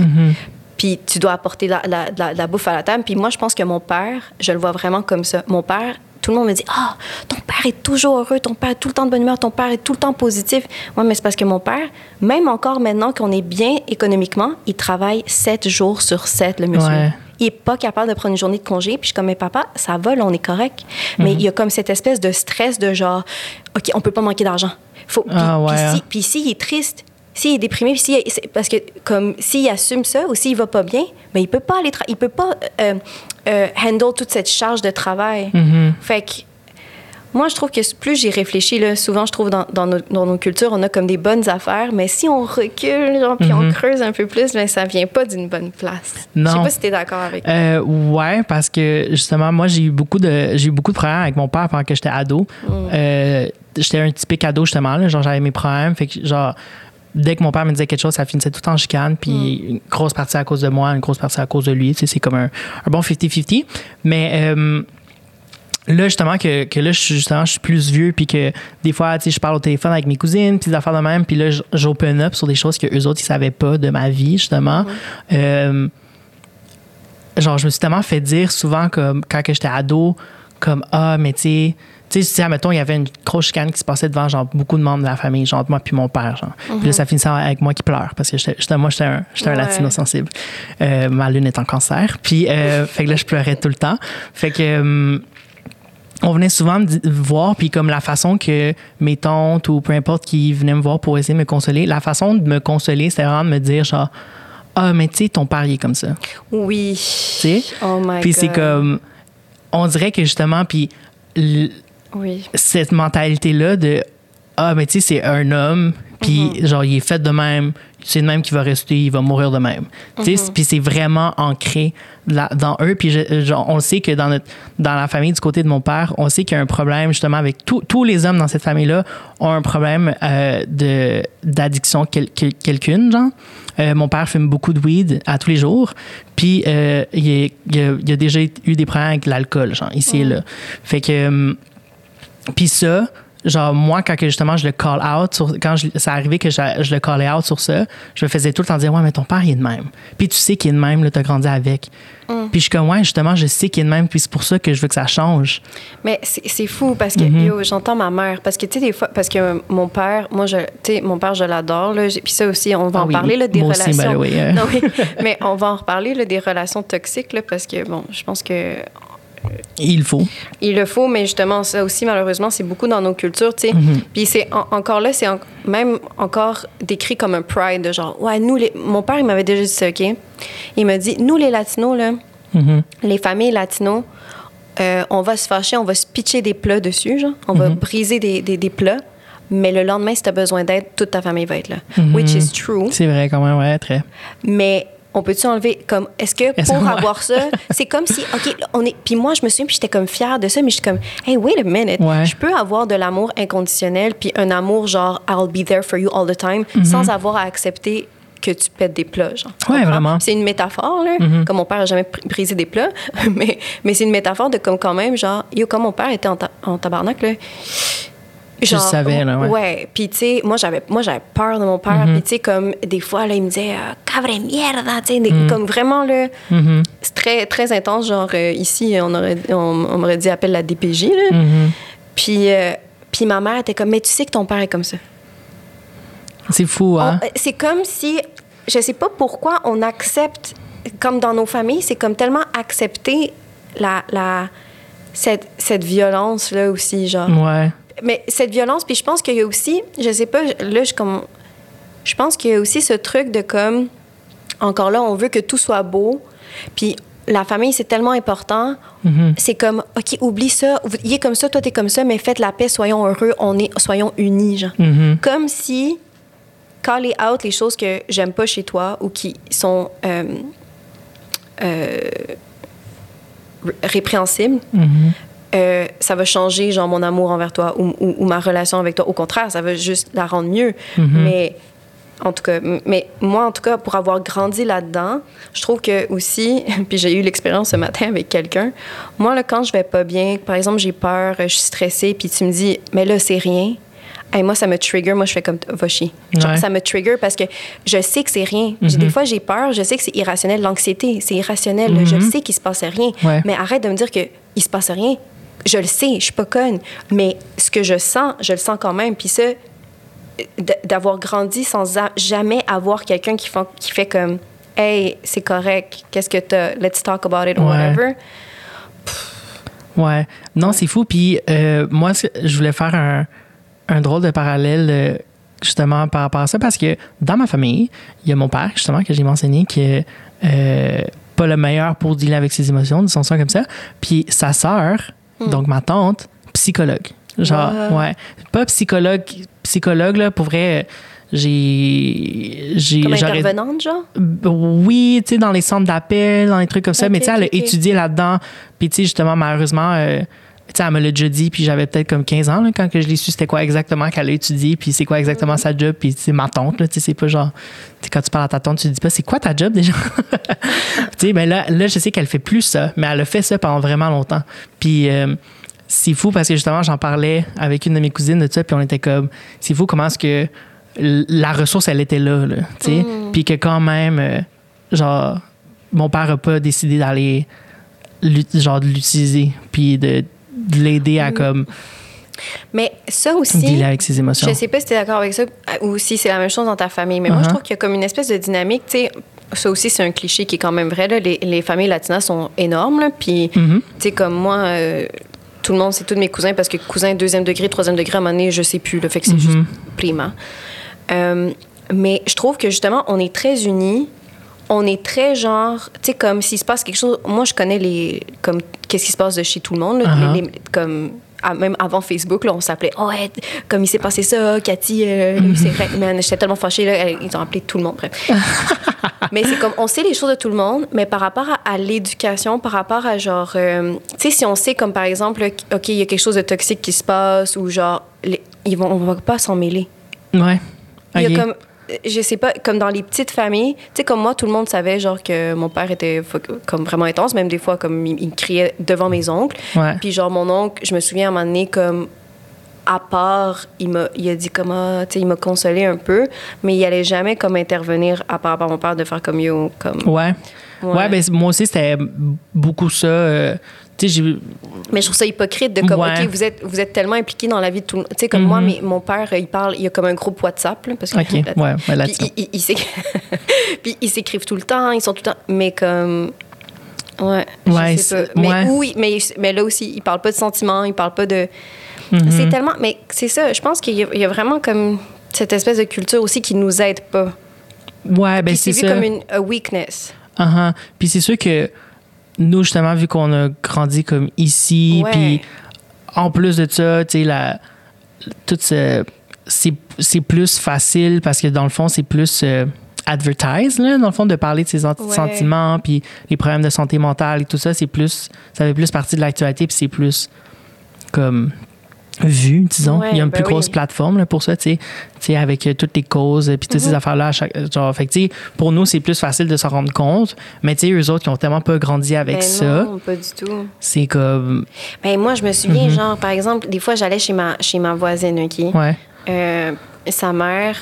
Puis tu dois apporter la, la, la, la bouffe à la table. Puis moi, je pense que mon père, je le vois vraiment comme ça. Mon père, tout le monde me dit Ah, ton père est toujours heureux, ton père est tout le temps de bonne humeur, ton père est tout le temps positif. Ouais, mais c'est parce que mon père, même encore maintenant qu'on est bien économiquement, il travaille sept jours sur sept, le monsieur. Ouais. Il est pas capable de prendre une journée de congé. Puis je suis comme, mais papa, ça va, là, on est correct. Mais il y a comme cette espèce de stress de genre, OK, on peut pas manquer d'argent. Faut, puis, Ah, ouais, puis si, puis s'il est triste, s'il est déprimé, puis parce que comme s'il assume ça ou s'il va pas bien, mais il peut pas aller, il peut pas euh, euh, handle toute cette charge de travail. Mhm. Fait que moi, je trouve que plus j'y réfléchis, là, souvent, je trouve dans, dans, nos, dans nos cultures, on a comme des bonnes affaires, mais si on recule, genre, puis on creuse un peu plus, ben, ça vient pas d'une bonne place. Je sais Non. pas si t'es d'accord avec Euh, ouais, parce que justement, moi, j'ai eu beaucoup de j'ai eu beaucoup de problèmes avec mon père pendant que j'étais ado. Euh, j'étais un typique ado, justement. Là, genre, j'avais mes problèmes. Fait que, genre, dès que mon père me disait quelque chose, ça finissait tout en chicane. Puis une grosse partie à cause de moi, une grosse partie à cause de lui. Tu sais, c'est comme un, un bon 50-50. Mais euh, là, justement, que, que là, je suis, justement, je suis plus vieux. Puis que des fois, tu sais, je parle au téléphone avec mes cousines, puis des affaires de même. Puis là, j'open up sur des choses que eux autres, ils savaient pas de ma vie, justement. Euh, genre, je me suis tellement fait dire souvent, comme quand j'étais ado, comme Ah, mais tu sais, tu sais, si, admettons, il y avait une grosse chicane qui se passait devant genre beaucoup de membres de la famille, genre moi puis mon père, genre. Puis là, ça finissait avec moi qui pleure parce que j'étais, moi, j'étais un, un latino sensible. Euh, ma lune est en cancer. Puis, euh, fait que là, je pleurais tout le temps. Fait que. hum, on venait souvent me voir, puis comme la façon que mes tantes ou peu importe qui venaient me voir pour essayer de me consoler, la façon de me consoler, c'était vraiment de me dire genre, ah, mais tu sais, ton père, il est comme ça. Oui. Tu sais? Oh my Puis c'est comme, on dirait que justement, puis Oui. cette mentalité-là de, ah, mais tu sais, c'est un homme, puis Mm-hmm. genre, il est fait de même, c'est de même qu'il va rester, il va mourir de même. Sais, puis c'est vraiment ancré là- dans eux. Puis on sait que dans, notre, dans la famille du côté de mon père, on sait qu'il y a un problème justement avec tous tous les hommes dans cette famille-là ont un problème euh, de d'addiction quel- quel- quelqu'une, genre. Euh, mon père fume beaucoup de weed à tous les jours. Puis euh, il, est- il a, il a déjà eu des problèmes avec l'alcool, genre, ici et là. Fait que. hum, puis ça, genre, moi, quand justement je le call out, sur, quand je, ça arrivait que je, je le callais out sur ça, je me faisais tout le temps dire, ouais, mais ton père, il est de même. Puis tu sais qu'il est de même, là, t'as grandi avec. Puis je suis comme, ouais, justement, je sais qu'il est de même, puis c'est pour ça que je veux que ça change. Mais c'est fou parce que yo, j'entends ma mère parce que tu sais des fois parce que mon père moi je tu sais mon père je l'adore là puis ça aussi on va Ah en oui, parler là, des moi aussi, relations euh. non, oui, mais on va en reparler là, des relations toxiques là, parce que bon je pense que Il faut. il le faut mais justement ça aussi malheureusement c'est beaucoup dans nos cultures tu sais Mm-hmm. puis c'est en- encore là c'est en- même encore décrit comme un pride de genre ouais nous les mon père il m'avait déjà dit ça ok? Il m'a dit nous les latinos là Mhm. les familles latinos, euh, on va se fâcher, on va se pitcher des plats dessus, genre. On Mhm. va briser des, des, des plats. Mais le lendemain, si tu as besoin d'aide, toute ta famille va être là. Mhm. Which is true. C'est vrai, quand même, ouais, très. Mais on peut-tu enlever comme est-ce que pour avoir ça c'est comme si ok on est puis moi je me souviens puis j'étais comme fière de ça mais j'étais comme hey wait a minute Ouais. je peux avoir de l'amour inconditionnel puis un amour genre I'll be there for you all the time sans avoir à accepter que tu pètes des plats genre Mhm. Ouais, vraiment. Mhm. c'est une métaphore là comme mon père a jamais brisé des plats mais mais c'est une métaphore de comme quand même genre yo comme mon père était en, ta- en tabarnak là Je savais, là, ouais. puis tu sais, moi j'avais moi j'avais peur de mon père, Mm-hmm. puis tu sais comme des fois là il me disait euh, cabre mierda, tu sais des- Mm. comme vraiment là Mm-hmm. c'est très très intense genre euh, ici on aurait on, on m'aurait dit appelle la DPJ là. Mm-hmm. Puis euh, puis ma mère était comme mais tu sais que ton père est comme ça. C'est fou, hein? C'est comme si je sais pas pourquoi on accepte comme dans nos familles, c'est comme tellement accepter la la cette, cette violence là aussi genre Ouais. Mais cette violence, puis je pense qu'il y a aussi, je sais pas, là, je, comme, je pense qu'il y a aussi ce truc de comme, encore là, on veut que tout soit beau, puis la famille, c'est tellement important. C'est comme, OK, oublie ça, il est comme ça, toi, t'es comme ça, mais faites la paix, soyons heureux, on est, soyons unis, genre. Mhm. Comme si, caller out les choses que j'aime pas chez toi ou qui sont euh, euh, ré- répréhensibles, Mhm. Euh, ça va changer genre mon amour envers toi ou, ou- ou ma relation avec toi. Au contraire, ça va juste la rendre mieux. Mais en tout cas, mais moi en tout cas pour avoir grandi là-dedans, je trouve que aussi, puis j'ai eu l'expérience ce matin avec quelqu'un. Moi là quand je vais pas bien, par exemple j'ai peur, je suis stressée, puis tu me dis mais là c'est rien. Hey, moi, ça me trigger. Moi, je fais comme va chier. Genre, Ouais. Ça me trigger parce que je sais que c'est rien. J'ai- Des fois, j'ai peur. Je sais que c'est irrationnel. L'anxiété, c'est irrationnel. Je le sais qu'il se passe rien. Ouais. Mais arrête de me dire qu'il se passe rien. Je le sais, je suis pas conne. Mais ce que je sens, je le sens quand même. Puis ça, d'avoir grandi sans jamais avoir quelqu'un qui, fait- qui fait comme Hey, c'est correct, qu'est-ce que t'as, let's talk about it or Ouais. whatever. Ouais. Non, c'est fou. Puis euh, moi, je voulais faire un, un drôle de parallèle euh, justement par rapport à ça parce que dans ma famille, il y a mon père justement que j'ai mentionné qui est euh, pas le meilleur pour dealer avec ses émotions, disons ça comme ça. Puis sa sœur, donc ma tante, psychologue. Genre, Wow. ouais. Pas psychologue, psychologue, là, pour vrai. J'ai. j'ai Comme intervenante, genre? oui, tu sais, dans les centres d'appel, dans les trucs comme ça. Mais tu sais, elle a étudié là-dedans. Puis, tu sais, justement, malheureusement, euh, sais, elle me l'a déjà dit, puis j'avais peut-être comme 15 ans là, quand que je l'ai su, c'était quoi exactement qu'elle a étudié, puis c'est quoi exactement sa job, puis c'est ma tante, là, tu sais, c'est pas genre, tu sais, quand tu parles à ta tante, tu te dis pas, c'est quoi ta job déjà? tu sais, ben là, là, je sais qu'elle fait plus ça, mais elle a fait ça pendant vraiment longtemps. Puis euh, c'est fou parce que justement, j'en parlais avec une de mes cousines de ça, puis on était comme, c'est fou comment est-ce que la ressource, elle était là, là tu sais, puis que quand même, euh, genre, mon père a pas décidé d'aller, genre, de l'utiliser, puis de, de l'aider à comme Mais ça aussi. avec ses émotions. Je sais pas si tu es d'accord avec ça ou si c'est la même chose dans ta famille, mais moi, je Uh-huh. trouve qu'il y a comme une espèce de dynamique, tu sais. Ça aussi, c'est un cliché qui est quand même vrai. Là. Les, les familles latinas sont énormes. là, Puis, Mhm. tu sais, comme moi, euh, tout le monde, c'est tous mes cousins parce que cousins deuxième degré, troisième degré, à un moment donné, je sais plus. Le fait que c'est juste prima. Euh, mais je trouve que justement, on est très unis. On est très genre, tu sais, comme s'il se passe quelque chose. Moi, je connais les. Comme, qu'est-ce qui se passe de chez tout le monde. là. Uh-huh. Les- les- comme, ah, même avant Facebook, là, on s'appelait, oh, ouais, comme il s'est passé ça, Cathy, euh, lui, c'est vrai. Man, j'étais tellement fâchée, là, elle- ils ont appelé tout le monde, bref. mais c'est comme, on sait les choses de tout le monde, mais par rapport à, à l'éducation, par rapport à genre, euh, tu sais, si on sait, comme par exemple, OK, il y a quelque chose de toxique qui se passe, ou genre, les- ils vont, on va pas s'en mêler. Ouais. Il y a comme, je sais pas, comme dans les petites familles, tu sais, comme moi, tout le monde savait, genre, que mon père était comme vraiment intense, même des fois, comme il, il criait devant mes oncles. Ouais. Puis, genre, mon oncle, je me souviens à un moment donné, comme, à part, il m'a il a dit comme, ah, tu sais, il m'a consolé un peu, mais il allait jamais, comme, intervenir à part, à part mon père de faire comme yo, comme. Ouais. Ouais. Ouais, ben, moi aussi, c'était beaucoup ça. euh. Mais je trouve ça hypocrite de comme, Ouais. OK, vous êtes, vous êtes tellement impliqués dans la vie de tout le monde. Tu sais, comme moi, mais, mon père, il parle, il y a comme un groupe WhatsApp, là, parce que. OK, ouais, ouais, là Puis puis ils s'écrivent tout le temps, ils sont tout le temps. Mais comme. Ouais. je Ouais, sais pas. c'est- Mais oui, mais, mais là aussi, ils parlent pas de sentiments, ils parlent pas de. Mm-hmm. C'est tellement. Mais c'est ça, je pense qu'il y, y a vraiment comme cette espèce de culture aussi qui nous aide pas. Ouais, ben, c'est c'est vu ça. comme une a weakness. Uh-huh. Puis c'est sûr que nous, justement, vu qu'on a grandi comme ici, puis en plus de ça, tu sais, la, tout ce- c'est, c'est plus facile parce que dans le fond, c'est plus euh, advertise, là, dans le fond, de parler de ses anti- Ouais. sentiments, puis les problèmes de santé mentale et tout ça, c'est plus, ça fait plus partie de l'actualité, puis c'est plus comme vu, disons. Ouais, Il y a une ben plus grosse plateforme là, pour ça, tu sais, avec euh, toutes les causes, euh, puis toutes Mhm. ces affaires-là. à chaque- Genre, fait que, tu sais, pour nous, c'est plus facile de s'en rendre compte, mais tu sais, eux autres, qui ont tellement pas grandi avec Ben ça, Non, pas du tout. c'est comme. Ben moi, je me souviens, Mm-hmm. genre, par exemple, des fois, j'allais chez ma, chez ma voisine, OK? Ouais. Euh, sa mère,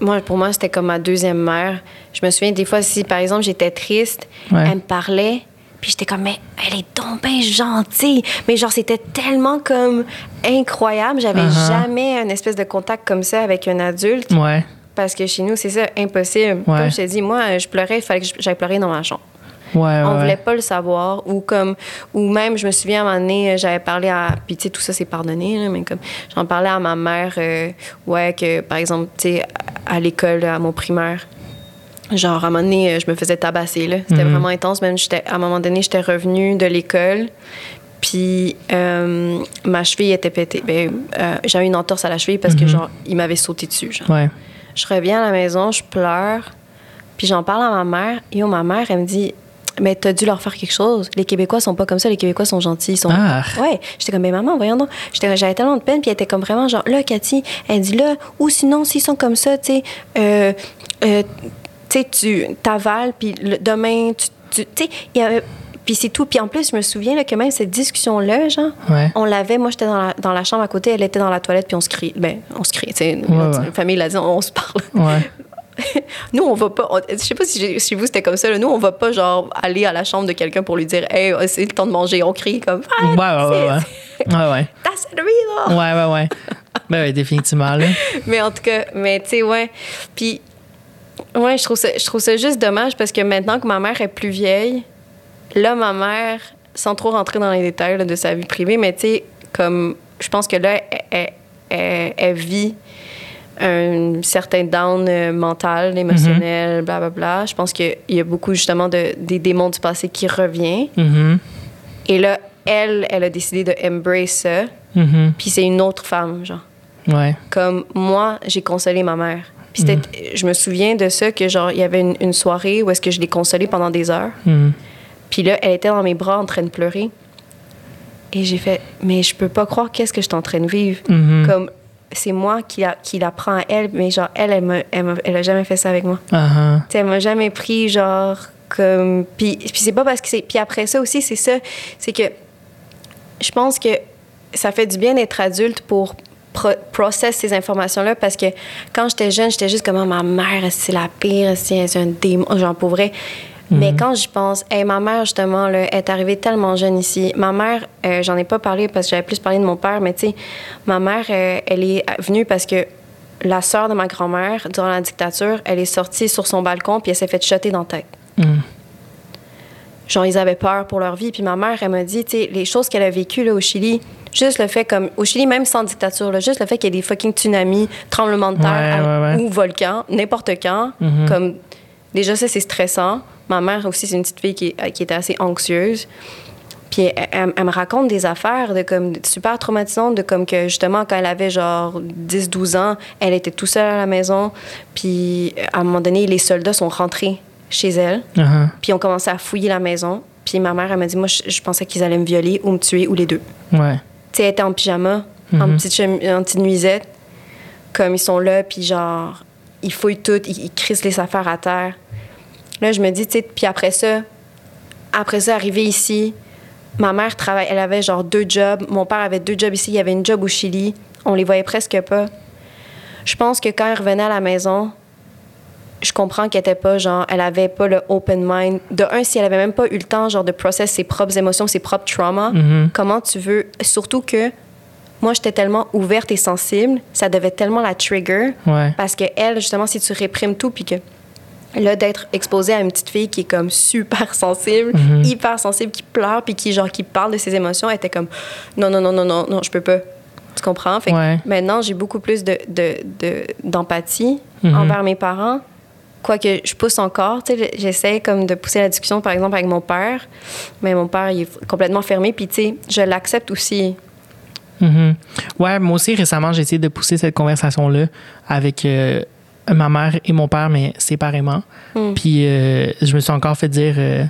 moi, pour moi, c'était comme ma deuxième mère. Je me souviens des fois, si par exemple j'étais triste, Ouais. elle me parlait, puis j'étais comme, mais elle est donc bien gentille. Mais genre, c'était tellement comme incroyable. J'avais Uh-huh. jamais un espèce de contact comme ça avec un adulte. Ouais. Parce que chez nous, c'est ça, impossible. Ouais. Comme je t'ai dit, moi, je pleurais, il fallait que j'aille pleurer dans ma chambre. Ouais, ouais. On ouais. voulait pas le savoir. Ou comme ou même, je me souviens, à un moment donné, j'avais parlé à... Puis, tu sais, tout ça, c'est pardonné, là, mais comme... J'en parlais à ma mère, euh, ouais, que, par exemple, tu sais, à à l'école, à mon primaire, genre, à un moment donné, euh, je me faisais tabasser, là. C'était Mhm. vraiment intense. Même, j'étais- à un moment donné, j'étais revenue de l'école, puis euh, ma cheville était pétée. Ben, euh, j'avais une entorse à la cheville parce que, Mhm. genre, il m'avait sauté dessus, genre. Ouais. Je reviens à la maison, je pleure, puis j'en parle à ma mère. Et ma mère, elle me dit Mais t'as dû leur faire quelque chose. Les Québécois sont pas comme ça, les Québécois sont gentils. Ils sont... Ah. Ouais. J'étais comme Mais maman, voyons donc. J'étais- J'avais tellement de peine, puis elle était comme vraiment genre Là, Cathy, elle dit là, ou sinon, s'ils sont comme ça, tu sais, euh, euh, tu sais, tu t'avales, puis le- demain, tu. sais, il y avait. Puis c'est tout. Puis en plus, je me souviens là, que même cette discussion-là, genre, Ouais. on l'avait. Moi, j'étais dans la, dans la chambre à côté, elle était dans la toilette, puis on se crie. Ben, on se crie. Tu sais, Ouais, famille l'a dit, on, on se parle. Ouais. Nous, on va pas. on- je sais pas si chez vous c'était comme ça. là. Nous, on va pas genre aller à la chambre de quelqu'un pour lui dire, hey, c'est le temps de manger. On crie comme, Ouais, ouais, ouais, ouais. Ouais, ouais. That's real. Ouais, ouais, ouais. Ben ouais, définitivement, là. Mais en tout cas, mais tu sais, ouais. Puis, ouais, je trouve, ça, je trouve ça juste dommage parce que maintenant que ma mère est plus vieille, là, ma mère, sans trop rentrer dans les détails là, de sa vie privée, mais tu sais, comme, je pense que là, elle, elle- elle- elle vit un certain down euh, mental, émotionnel, blablabla. Je pense qu'il y a beaucoup, justement, de, des démons du passé qui reviennent. Mhm. Et là, elle, elle a décidé de embrace ça. Mhm. Puis c'est une autre femme, genre Ouais. comme moi, j'ai consolé ma mère. Puis c'était, Mm. je me souviens de ça, que genre, il y avait une, une soirée où est-ce que je l'ai consolée pendant des heures. Mhm. Puis là, elle était dans mes bras en train de pleurer. Et j'ai fait, mais je peux pas croire qu'est-ce que je suis en train de vivre. Mhm. Comme, c'est moi qui, la, qui l'apprends à elle, mais genre, elle, elle, me, elle, me- elle a jamais fait ça avec moi. Tu sais, elle m'a jamais pris, genre, comme. Puis, puis c'est pas parce que c'est. Puis après ça aussi, c'est ça. C'est que je pense que ça fait du bien d'être adulte pour pro- process ces informations-là parce que quand j'étais jeune, j'étais juste comme Ah, ma mère, c'est la pire, c'est un démon, genre pour vrai. Mais quand j'y pense, hey, ma mère, justement, là, est arrivée tellement jeune ici. Ma mère, euh, j'en ai pas parlé parce que j'avais plus parlé de mon père, mais tu sais, ma mère, euh, elle est venue parce que la sœur de ma grand-mère, durant la dictature, elle est sortie sur son balcon puis elle s'est fait shotter dans la tête. Mm. Genre, ils avaient peur pour leur vie. Puis ma mère, elle m'a dit, tu sais, les choses qu'elle a vécues là, au Chili, juste le fait comme. Au Chili, même sans dictature, là, juste le fait qu'il y ait des fucking tsunamis, tremblements de terre Ouais, à- ouais, ouais. ou volcans, n'importe quand, Mhm. comme. Déjà, ça, c'est stressant. Ma mère aussi, c'est une petite fille qui, est- qui était assez anxieuse. Puis elle, elle- elle me raconte des affaires de comme super traumatisantes, de comme que justement quand elle avait genre 10-12 ans, elle était tout seule à la maison. Puis à un moment donné, les soldats sont rentrés chez elle. Uh-huh. Puis on commençait à fouiller la maison. Puis ma mère, elle m'a dit, moi, je, je pensais qu'ils allaient me violer ou me tuer ou les deux. Ouais. Tu sais, elle était en pyjama, en, Mhm. petite en petite nuisette. Comme ils sont là, puis genre, ils fouillent tout, ils, ils crissent les affaires à terre. Là, je me dis, tu sais, puis après ça, après ça, arrivé ici, ma mère travaille, elle avait genre deux jobs. Mon père avait deux jobs ici, il y avait une job au Chili. On les voyait presque pas. Je pense que quand elle revenait à la maison, je comprends qu'elle était pas genre, elle avait pas le open mind. De un, si elle avait même pas eu le temps genre de process ses propres émotions, ses propres traumas, Mhm. comment tu veux, surtout que moi j'étais tellement ouverte et sensible, ça devait tellement la trigger Ouais. parce que elle justement si tu réprimes tout puis que là d'être exposée à une petite fille qui est comme super sensible, Mhm. hyper sensible qui pleure puis qui genre qui parle de ses émotions, elle était comme non non non non non non, je peux pas. Tu comprends? Fait que maintenant j'ai beaucoup plus de de- de- d'empathie Mhm. envers mes parents. Quoique je pousse encore, tu sais, j'essaie comme de pousser la discussion, par exemple, avec mon père. Mais mon père, il est complètement fermé. Puis, tu sais, je l'accepte aussi. Mhm. Ouais, moi aussi, récemment, j'ai essayé de pousser cette conversation-là avec euh, ma mère et mon père, mais séparément. Mm. Puis euh, je me suis encore fait dire euh,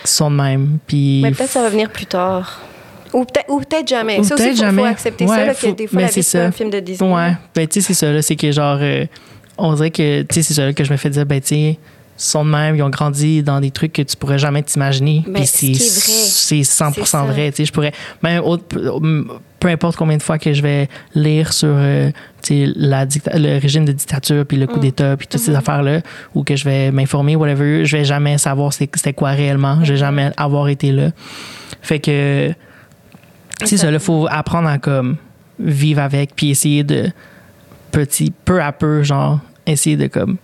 qu'ils sont de même. Puis Mais peut-être ça va venir plus tard. Ou peut-être jamais. Ou ça aussi, faut, jamais. accepter ça, Ouais, là, faut- que des fois, mais la c'est vie, c'est pas ça. un film de Disney. Ouais, ben tu sais, c'est ça, là, c'est que genre, euh, on dirait que, tu sais, c'est ça que je me fais dire, ben tu sais, ils sont de même, ils ont grandi dans des trucs que tu pourrais jamais t'imaginer. Ben, ce c'est vrai. c'est 100% C'est ça. vrai, tu sais, je pourrais, même autre- peu importe combien de fois que je vais lire sur, euh, tu sais, la le régime de dictature, puis le coup Mm. d'État, puis toutes ces Mhm. affaires-là, ou que je vais m'informer, whatever, je vais jamais savoir c'est- c'était quoi réellement, je vais jamais avoir été là. Fait que, c'est ça, il faut apprendre à comme vivre avec, puis essayer de petit, peu à peu, genre, essayer de comme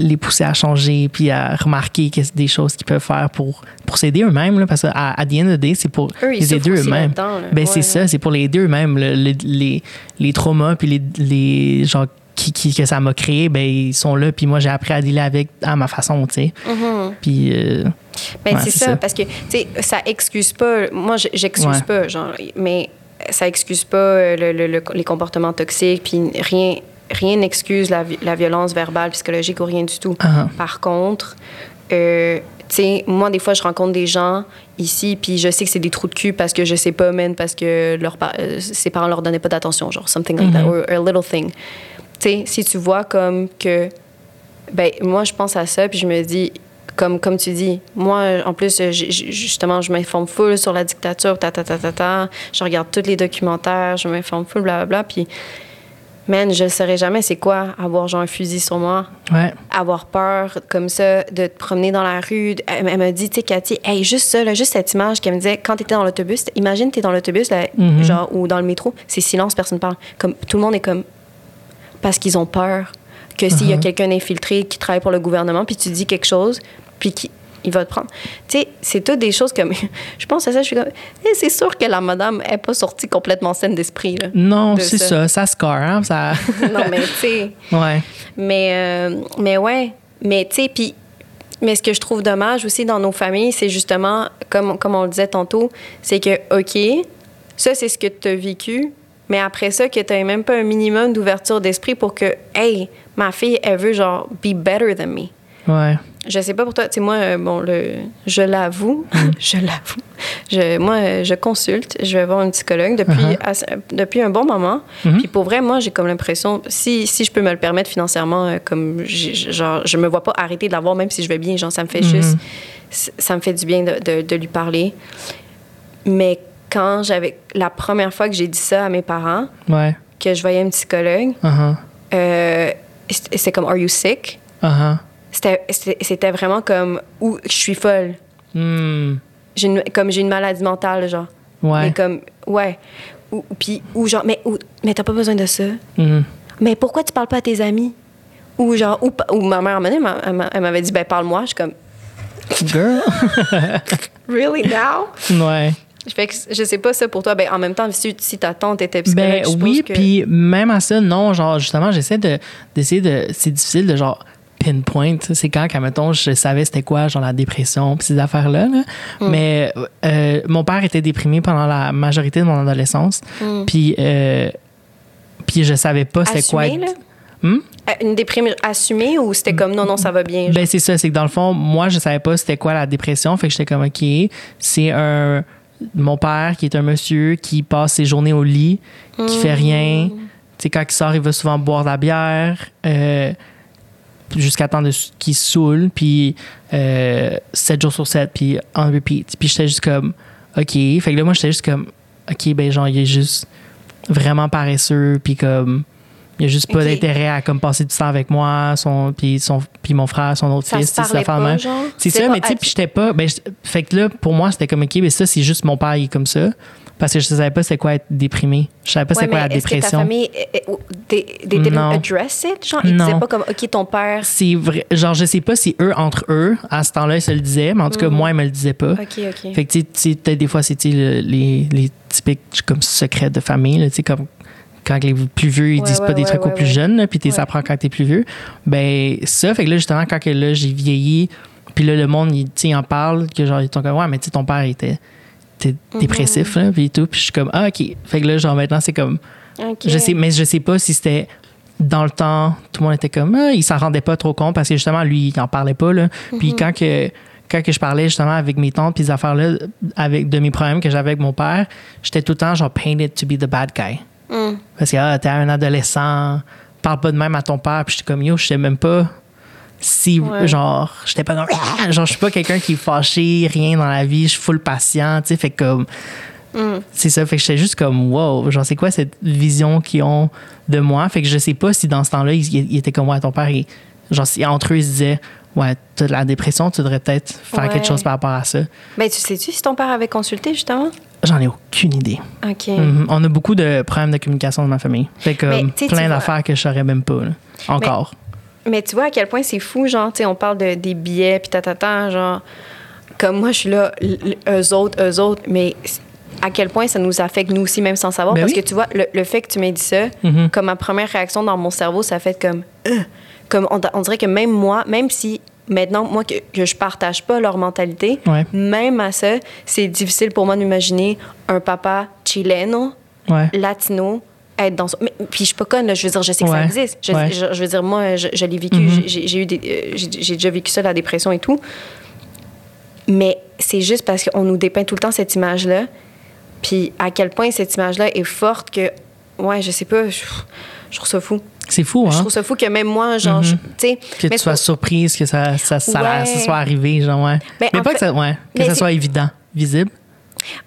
les pousser à changer, puis à remarquer que c'est des choses qu'ils peuvent faire pour, pour s'aider eux-mêmes, là, parce qu'à à the end of the day, c'est pour Eux, les aider eux-mêmes. Ben, Ouais, c'est ça, c'est pour les aider eux-mêmes. le- le- les, les traumas, puis les, les gens qui, qui- que ça m'a créé, ben, ils sont là, puis moi, j'ai appris à dealer avec à ma façon, tu sais. Mhm. Puis, euh, Ben, Ouais, c'est ça, ça. parce que, tu sais, ça excuse pas. Moi, j'excuse Ouais. pas, genre, mais ça excuse pas euh, le- le- le- les comportements toxiques, puis rien rien n'excuse la, vi- la violence verbale, psychologique ou rien du tout. Ah. Par contre, euh, tu sais, moi, des fois, je rencontre des gens ici, puis je sais que c'est des trous de cul parce que je sais pas, man, parce que leurs pa- euh, ses parents leur donnaient pas d'attention, genre, something like that, Mhm. or a little thing. Tu sais, si tu vois comme que ben moi je pense à ça puis je me dis comme comme tu dis moi en plus justement je m'informe full sur la dictature ta ta ta ta ta je regarde tous les documentaires je m'informe full bla bla bla puis man je saurais jamais c'est quoi avoir genre un fusil sur moi ouais. avoir peur comme ça de te promener dans la rue elle, elle m'a dit tu sais Cathy hey juste ça là, juste cette image qu'elle me disait quand t'étais dans l'autobus imagine t'es dans l'autobus Mhm. genre ou dans le métro c'est silence personne parle comme tout le monde est comme parce qu'ils ont peur que s'il y a Mhm. quelqu'un d'infiltré qui travaille pour le gouvernement, puis tu dis quelque chose, puis qui il va te prendre. Tu sais, c'est toutes des choses comme. je pense à ça, je suis comme. Eh, c'est sûr que la madame n'est pas sortie complètement saine d'esprit, là. Non, de c'est ça. ça. ça, score, hein, ça... non, mais tu sais. ouais. Mais, euh, mais ouais. Mais tu sais, puis. Mais ce que je trouve dommage aussi dans nos familles, c'est justement, comme, comme on le disait tantôt, c'est que, OK, ça, c'est ce que tu as vécu, mais après ça, que tu n'as même pas un minimum d'ouverture d'esprit pour que, hey, ma fille, elle veut, genre, be better than me. Ouais. Je sais pas pour toi, tu sais, moi, euh, bon, le, je l'avoue, je l'avoue, je, moi, je consulte, je vais voir un psychologue depuis, Uh-huh. assez- depuis un bon moment. Mhm. Puis pour vrai, moi, j'ai comme l'impression, si, si je peux me le permettre financièrement, euh, comme genre, je me vois pas arrêter de l'avoir, même si je vais bien, genre, ça me fait Mhm. juste, ça me fait du bien de, de- de lui parler. Mais quand j'avais, la première fois que j'ai dit ça à mes parents, Ouais. que je voyais un psychologue, Uh-huh. euh, c'est c'est comme, Are you sick? Uh-huh. C'était- C'était vraiment comme, ou je suis folle. Hmm. J'ai une- comme j'ai une maladie mentale, genre. Ouais. Mais comme, ouais. Ou, puis, ou genre, mais, ou- mais t'as pas besoin de ça. Mhm. Mais pourquoi tu parles pas à tes amis? Ou genre, ou, ou ma mère, elle m'a- elle m'avait dit, ben parle-moi. Je suis comme, Girl. really now? ouais. Je fais que je sais pas ça pour toi. Ben, en même temps, si, si ta tante était psychologue, Ben je suppose oui, que... puis même à ça, non, genre justement, j'essaie de d'essayer de. C'est difficile de genre pinpoint. C'est quand, quand mettons, je savais c'était quoi, genre la dépression, puis ces affaires-là. là. Mm. Mais euh, mon père était déprimé pendant la majorité de mon adolescence. Mm. Puis, euh, puis je savais pas c'était quoi. Être- là? Hmm? Euh, Une déprime assumée ou c'était comme, non, non, ça va bien? genre? Ben c'est ça, c'est que dans le fond, moi je savais pas c'était quoi la dépression, fait que j'étais comme ok, c'est un mon père qui est un monsieur qui passe ses journées au lit, qui fait rien. Tu sais quand il sort, il va souvent boire de la bière euh, jusqu'à temps qu'il saoule, puis euh, 7 jours sur 7 puis on repeat. Puis j'étais juste comme ok, fait que là moi j'étais juste comme ok ben genre il est juste vraiment paresseux puis comme il a juste pas d'intérêt à comme passer du temps avec moi, son puis son puis mon frère, son autre Ça fils, affaire-là. pas, genre? C'est C'est ça, mais tu sais, puis j'étais pas. Ben, fait que là, pour moi, c'était comme, OK, mais ça, c'est juste mon père, il est comme ça. Parce que je savais pas c'est quoi être déprimé. Je savais pas c'est quoi la est-ce que ta dépression. famille, they, they didn't Non. address it? Genre, ils Non. disaient pas comme, OK, ton père... C'est vrai. Genre, je sais pas si eux, entre eux, à ce temps-là, ils se le disaient, mais en tout cas, moi, ils me le disaient pas. Mm. OK, OK. Fait que, tu sais, peut-être des fois, sais, le- les, les typiques comme secrets de famille, tu sais, comme quand les plus vieux, ils Ouais, disent ouais, pas des ouais, trucs aux plus jeunes, puis tu les apprends quand t'es plus vieux. Ben, ça, fait que là, justement, quand que là, j'ai vieilli, puis là, le monde, il, en parle, que genre, ils sont comme, ouais, mais tu sais, ton père était, Mm-hmm. dépressif, là, puis tout. Puis je suis comme, ah, OK. Fait que là, genre, maintenant, c'est comme, OK. je sais, mais je sais pas si c'était dans le temps, tout le monde était comme, ah, il s'en rendait pas trop compte parce que justement, lui, il en parlait pas, là. Puis quand que, quand que je parlais justement avec mes tantes, puis ces affaires-là, avec, de mes problèmes que j'avais avec mon père, j'étais tout le temps, genre, painted to be the bad guy. Mm. Parce que, ah, t'es un adolescent, parle pas de même à ton père, puis j'étais comme, yo, je sais même pas si, Ouais. genre, j'étais pas comme, genre, je suis pas quelqu'un qui est fâché, rien dans la vie, je suis full patient, tu sais, fait comme, Mm. c'est ça, fait que j'étais juste comme, wow, genre, c'est quoi cette vision qu'ils ont de moi? Fait que je sais pas si dans ce temps-là, ils, ils étaient comme, ouais, ton père, il- genre, si entre eux, ils se disaient, ouais, t'as de la dépression, tu devrais peut-être faire Ouais. quelque chose par rapport à ça. Ben, tu sais-tu si ton père avait consulté, justement? J'en ai aucune idée. OK. Mhm. On a beaucoup de problèmes de communication dans ma famille. Fait que, Mais, plein d'affaires que je saurais même pas, là. Encore. Mais tu vois à quel point c'est fou, genre, tu sais, on parle de, des billets, puis tatata, genre, comme moi, je suis là, eux autres, eux autres, mais à quel point ça nous affecte nous aussi, même sans savoir. Ben parce oui. que tu vois, le, le fait que tu m'aies dit ça, Mhm. comme ma première réaction dans mon cerveau, ça fait comme. Euh, comme on, on dirait que même moi, même si maintenant, moi, que, que je partage pas leur mentalité, Ouais. même à ça, c'est difficile pour moi d'imaginer un papa chileno, Ouais. latino être dans son... mais, puis je suis pas conne là, je veux dire je sais que ça Ouais. existe je, Ouais. je- je veux dire moi je, je l'ai vécu Mhm. j'ai- j'ai eu euh, j'ai déjà vécu ça la dépression et tout mais c'est juste parce qu'on nous dépeint tout le temps cette image là puis à quel point cette image là est forte que ouais je sais pas je, je trouve ça fou C'est fou, je hein? trouve ça fou que même moi genre Mhm. je- tu sais Que mais tu sois surprise que ça, ça, ça, Ouais. ça soit arrivé, genre, ouais. Mais Mais, pas fait- que ça, ouais, que ça soit évident, visible.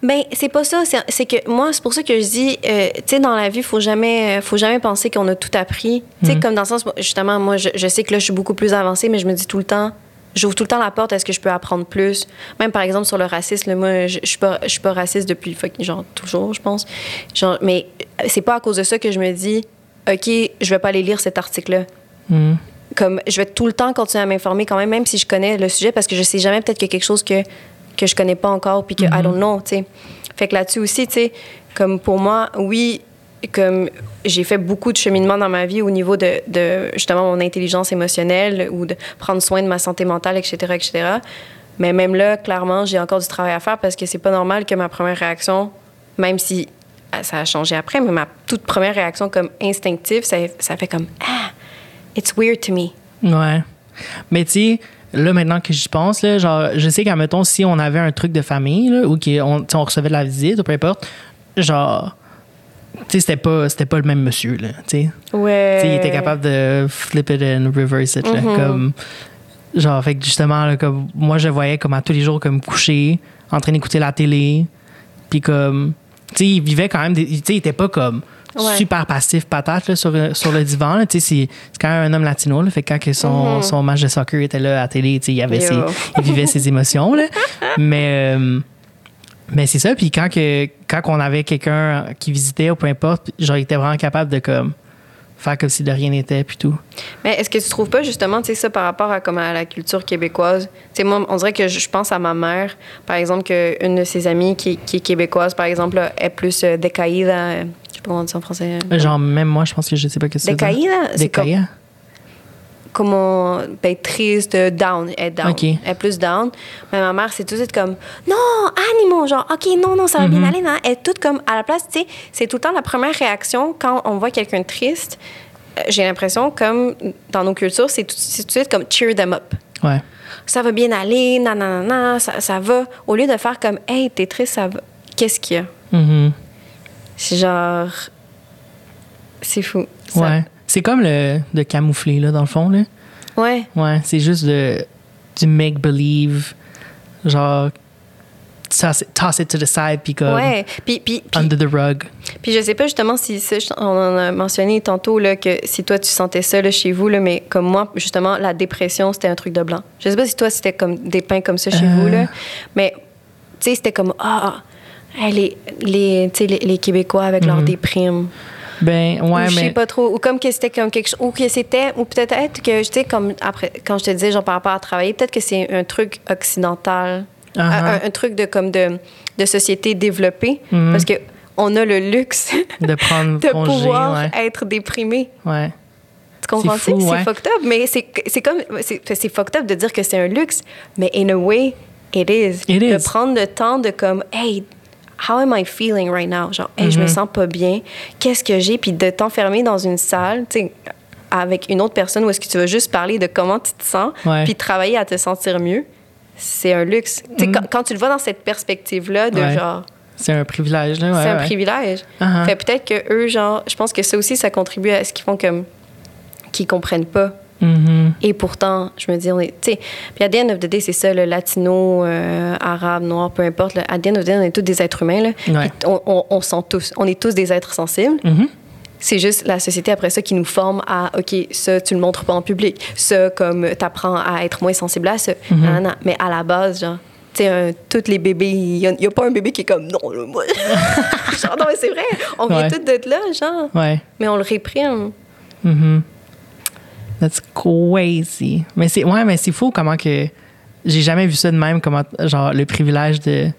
Ben, c'est pas ça. C'est- que moi, c'est pour ça que je dis, euh, tu sais, dans la vie, faut jamais, euh, faut jamais penser qu'on a tout appris. Tu sais, Mhm. comme dans le sens, justement, moi, je, je sais que là, je suis beaucoup plus avancée, mais je me dis tout le temps, j'ouvre tout le temps la porte. Est-ce que je peux apprendre plus? Même par exemple sur le racisme, moi, je, je suis pas, je suis pas raciste depuis, genre toujours, je pense. Genre, mais euh, c'est pas à cause de ça que je me dis, ok, je vais pas aller lire cet article-là Mhm. comme je vais tout le temps continuer à m'informer quand même, même si je connais le sujet, parce que je sais jamais peut-être qu'il y a quelque chose que, que je connais pas encore, puis que I don't know, tu sais. Fait que là-dessus aussi, tu sais, comme pour moi, oui, comme j'ai fait beaucoup de cheminement dans ma vie au niveau de, de justement mon intelligence émotionnelle ou de prendre soin de ma santé mentale, etc., etc. Mais même là, clairement, j'ai encore du travail à faire parce que c'est pas normal que ma première réaction, même si ah, ça a changé après, mais ma toute première réaction comme instinctive, ça, ça fait comme ah, it's weird to me. Ouais. Mais tu sais, là, maintenant que j'y pense, là, genre, je sais qu'à mettons, si on avait un truc de famille, là, ou qu'on on recevait de la visite, ou peu importe, genre, tu sais, c'était pas, c'était pas le même monsieur, là, tu sais. Ouais. Tu sais, il était capable de flip it and reverse it, là, Mhm. comme, genre, fait que justement, là, comme, moi, je voyais comme à tous les jours, comme couché, en train d'écouter la télé, puis comme, tu sais, il vivait quand même, tu sais, il était pas comme Ouais. super passif patate là, sur, sur le divan, c'est c'est quand même un homme latino, là, fait que quand que son, Mhm. son match de soccer était là à la télé, il, avait ses, il vivait ses émotions, là, mais... euh, mais c'est ça, puis quand, que, quand on avait quelqu'un qui visitait ou peu importe, genre, il était vraiment capable de comme faire comme si de rien n'était, puis tout. Mais est-ce que tu trouves pas justement, tu sais, ça par rapport à, comme à la culture québécoise? Tu moi, on dirait que je, pense à ma mère, par exemple, qu'une de ses amies qui, qui est québécoise, par exemple, là, est plus euh, décaïda. Comment on dit ça en français. euh, Genre, même moi, je pense que je sais pas que c'est. Décaïda? C'est comme, Décaïda? comment ben, triste, down, elle est down. Ok. Elle est plus down. Mais ma mère, c'est tout de suite comme non, animaux, genre OK, non, non, ça va bien aller. Non. Elle est toute comme à la place, tu sais, c'est tout le temps la première réaction quand on voit quelqu'un triste. euh, J'ai l'impression, comme dans nos cultures, c'est tout, de suite comme cheer them up. Ouais. Ça va bien aller, nanana, ça, ça va. Au lieu de faire comme hey, t'es triste, ça va. Qu'est-ce qu'il y a? Mhm. C'est genre. C'est fou. Ça- Ouais. C'est comme le de camoufler, là, dans le fond, là. Ouais. Ouais, c'est juste de, du make-believe. Genre, toss it, toss it to the side, puis comme Ouais. Puis, puis, puis, under the rug. Puis je sais pas justement si ça, on en a mentionné tantôt là, que si toi tu sentais ça là, chez vous, là, mais comme moi, justement, la dépression, c'était un truc de blanc. Je sais pas si toi c'était comme des pains comme ça chez Euh. vous, là, mais tu sais, c'était comme Ah, ah, les, les, les, les Québécois avec leur déprime. Ben, ouais, ou je sais mais. pas trop. Ou comme que c'était comme quelque chose. Ou que c'était. Ou peut-être que, tu sais, comme après, quand je te disais, genre par rapport à travailler, peut-être que c'est un truc occidental. Uh-huh. un, un truc de comme de, de société développée. Mhm. Parce que on a le luxe De prendre de congé, pouvoir ouais. être déprimé. Ouais. Tu comprends C'est ouais. fucked up, mais c'est comme c'est c'est fucked up de dire que c'est un luxe, mais in a way it is. It de is. prendre le temps de comme hey how am I feeling right now? Genre hey Mm-hmm. je me sens pas bien, qu'est-ce que j'ai? Puis de t'enfermer dans une salle, tu sais avec une autre personne où est-ce que tu vas juste parler de comment tu te sens Ouais. puis travailler à te sentir mieux. C'est un luxe. Sais, quand, quand tu le vois dans cette perspective-là de Mm. Ouais. genre, C'est un privilège, là. Ouais, c'est un privilège. Uh-huh. Fait peut-être que eux, genre, je pense que ça aussi, ça contribue à ce qu'ils font comme. qu'ils comprennent pas. Mhm. Et pourtant, je me dis, on est. Tu sais, puis à the end of the day, c'est ça, le latino, euh, arabe, noir, peu importe. Là, à the end of the day, on est tous des êtres humains. Là, Ouais. Puis on, on, on sent tous. On est tous des êtres sensibles. Mhm. C'est juste la société après ça qui nous forme à, OK, ça, tu le montres pas en public. Ça, comme, t'apprends à être moins sensible à ça. Mhm. Nanana. Mais à la base, genre, tu sais, tous les bébés, il n'y a, pas un bébé qui est comme, non, là, moi. genre, non, mais c'est vrai. On vient Ouais. tous de là, genre. Ouais. Mais on le réprime. That's crazy. Mais c'est ouais, mais c'est fou comment que j'ai jamais vu ça de même comment genre le privilège de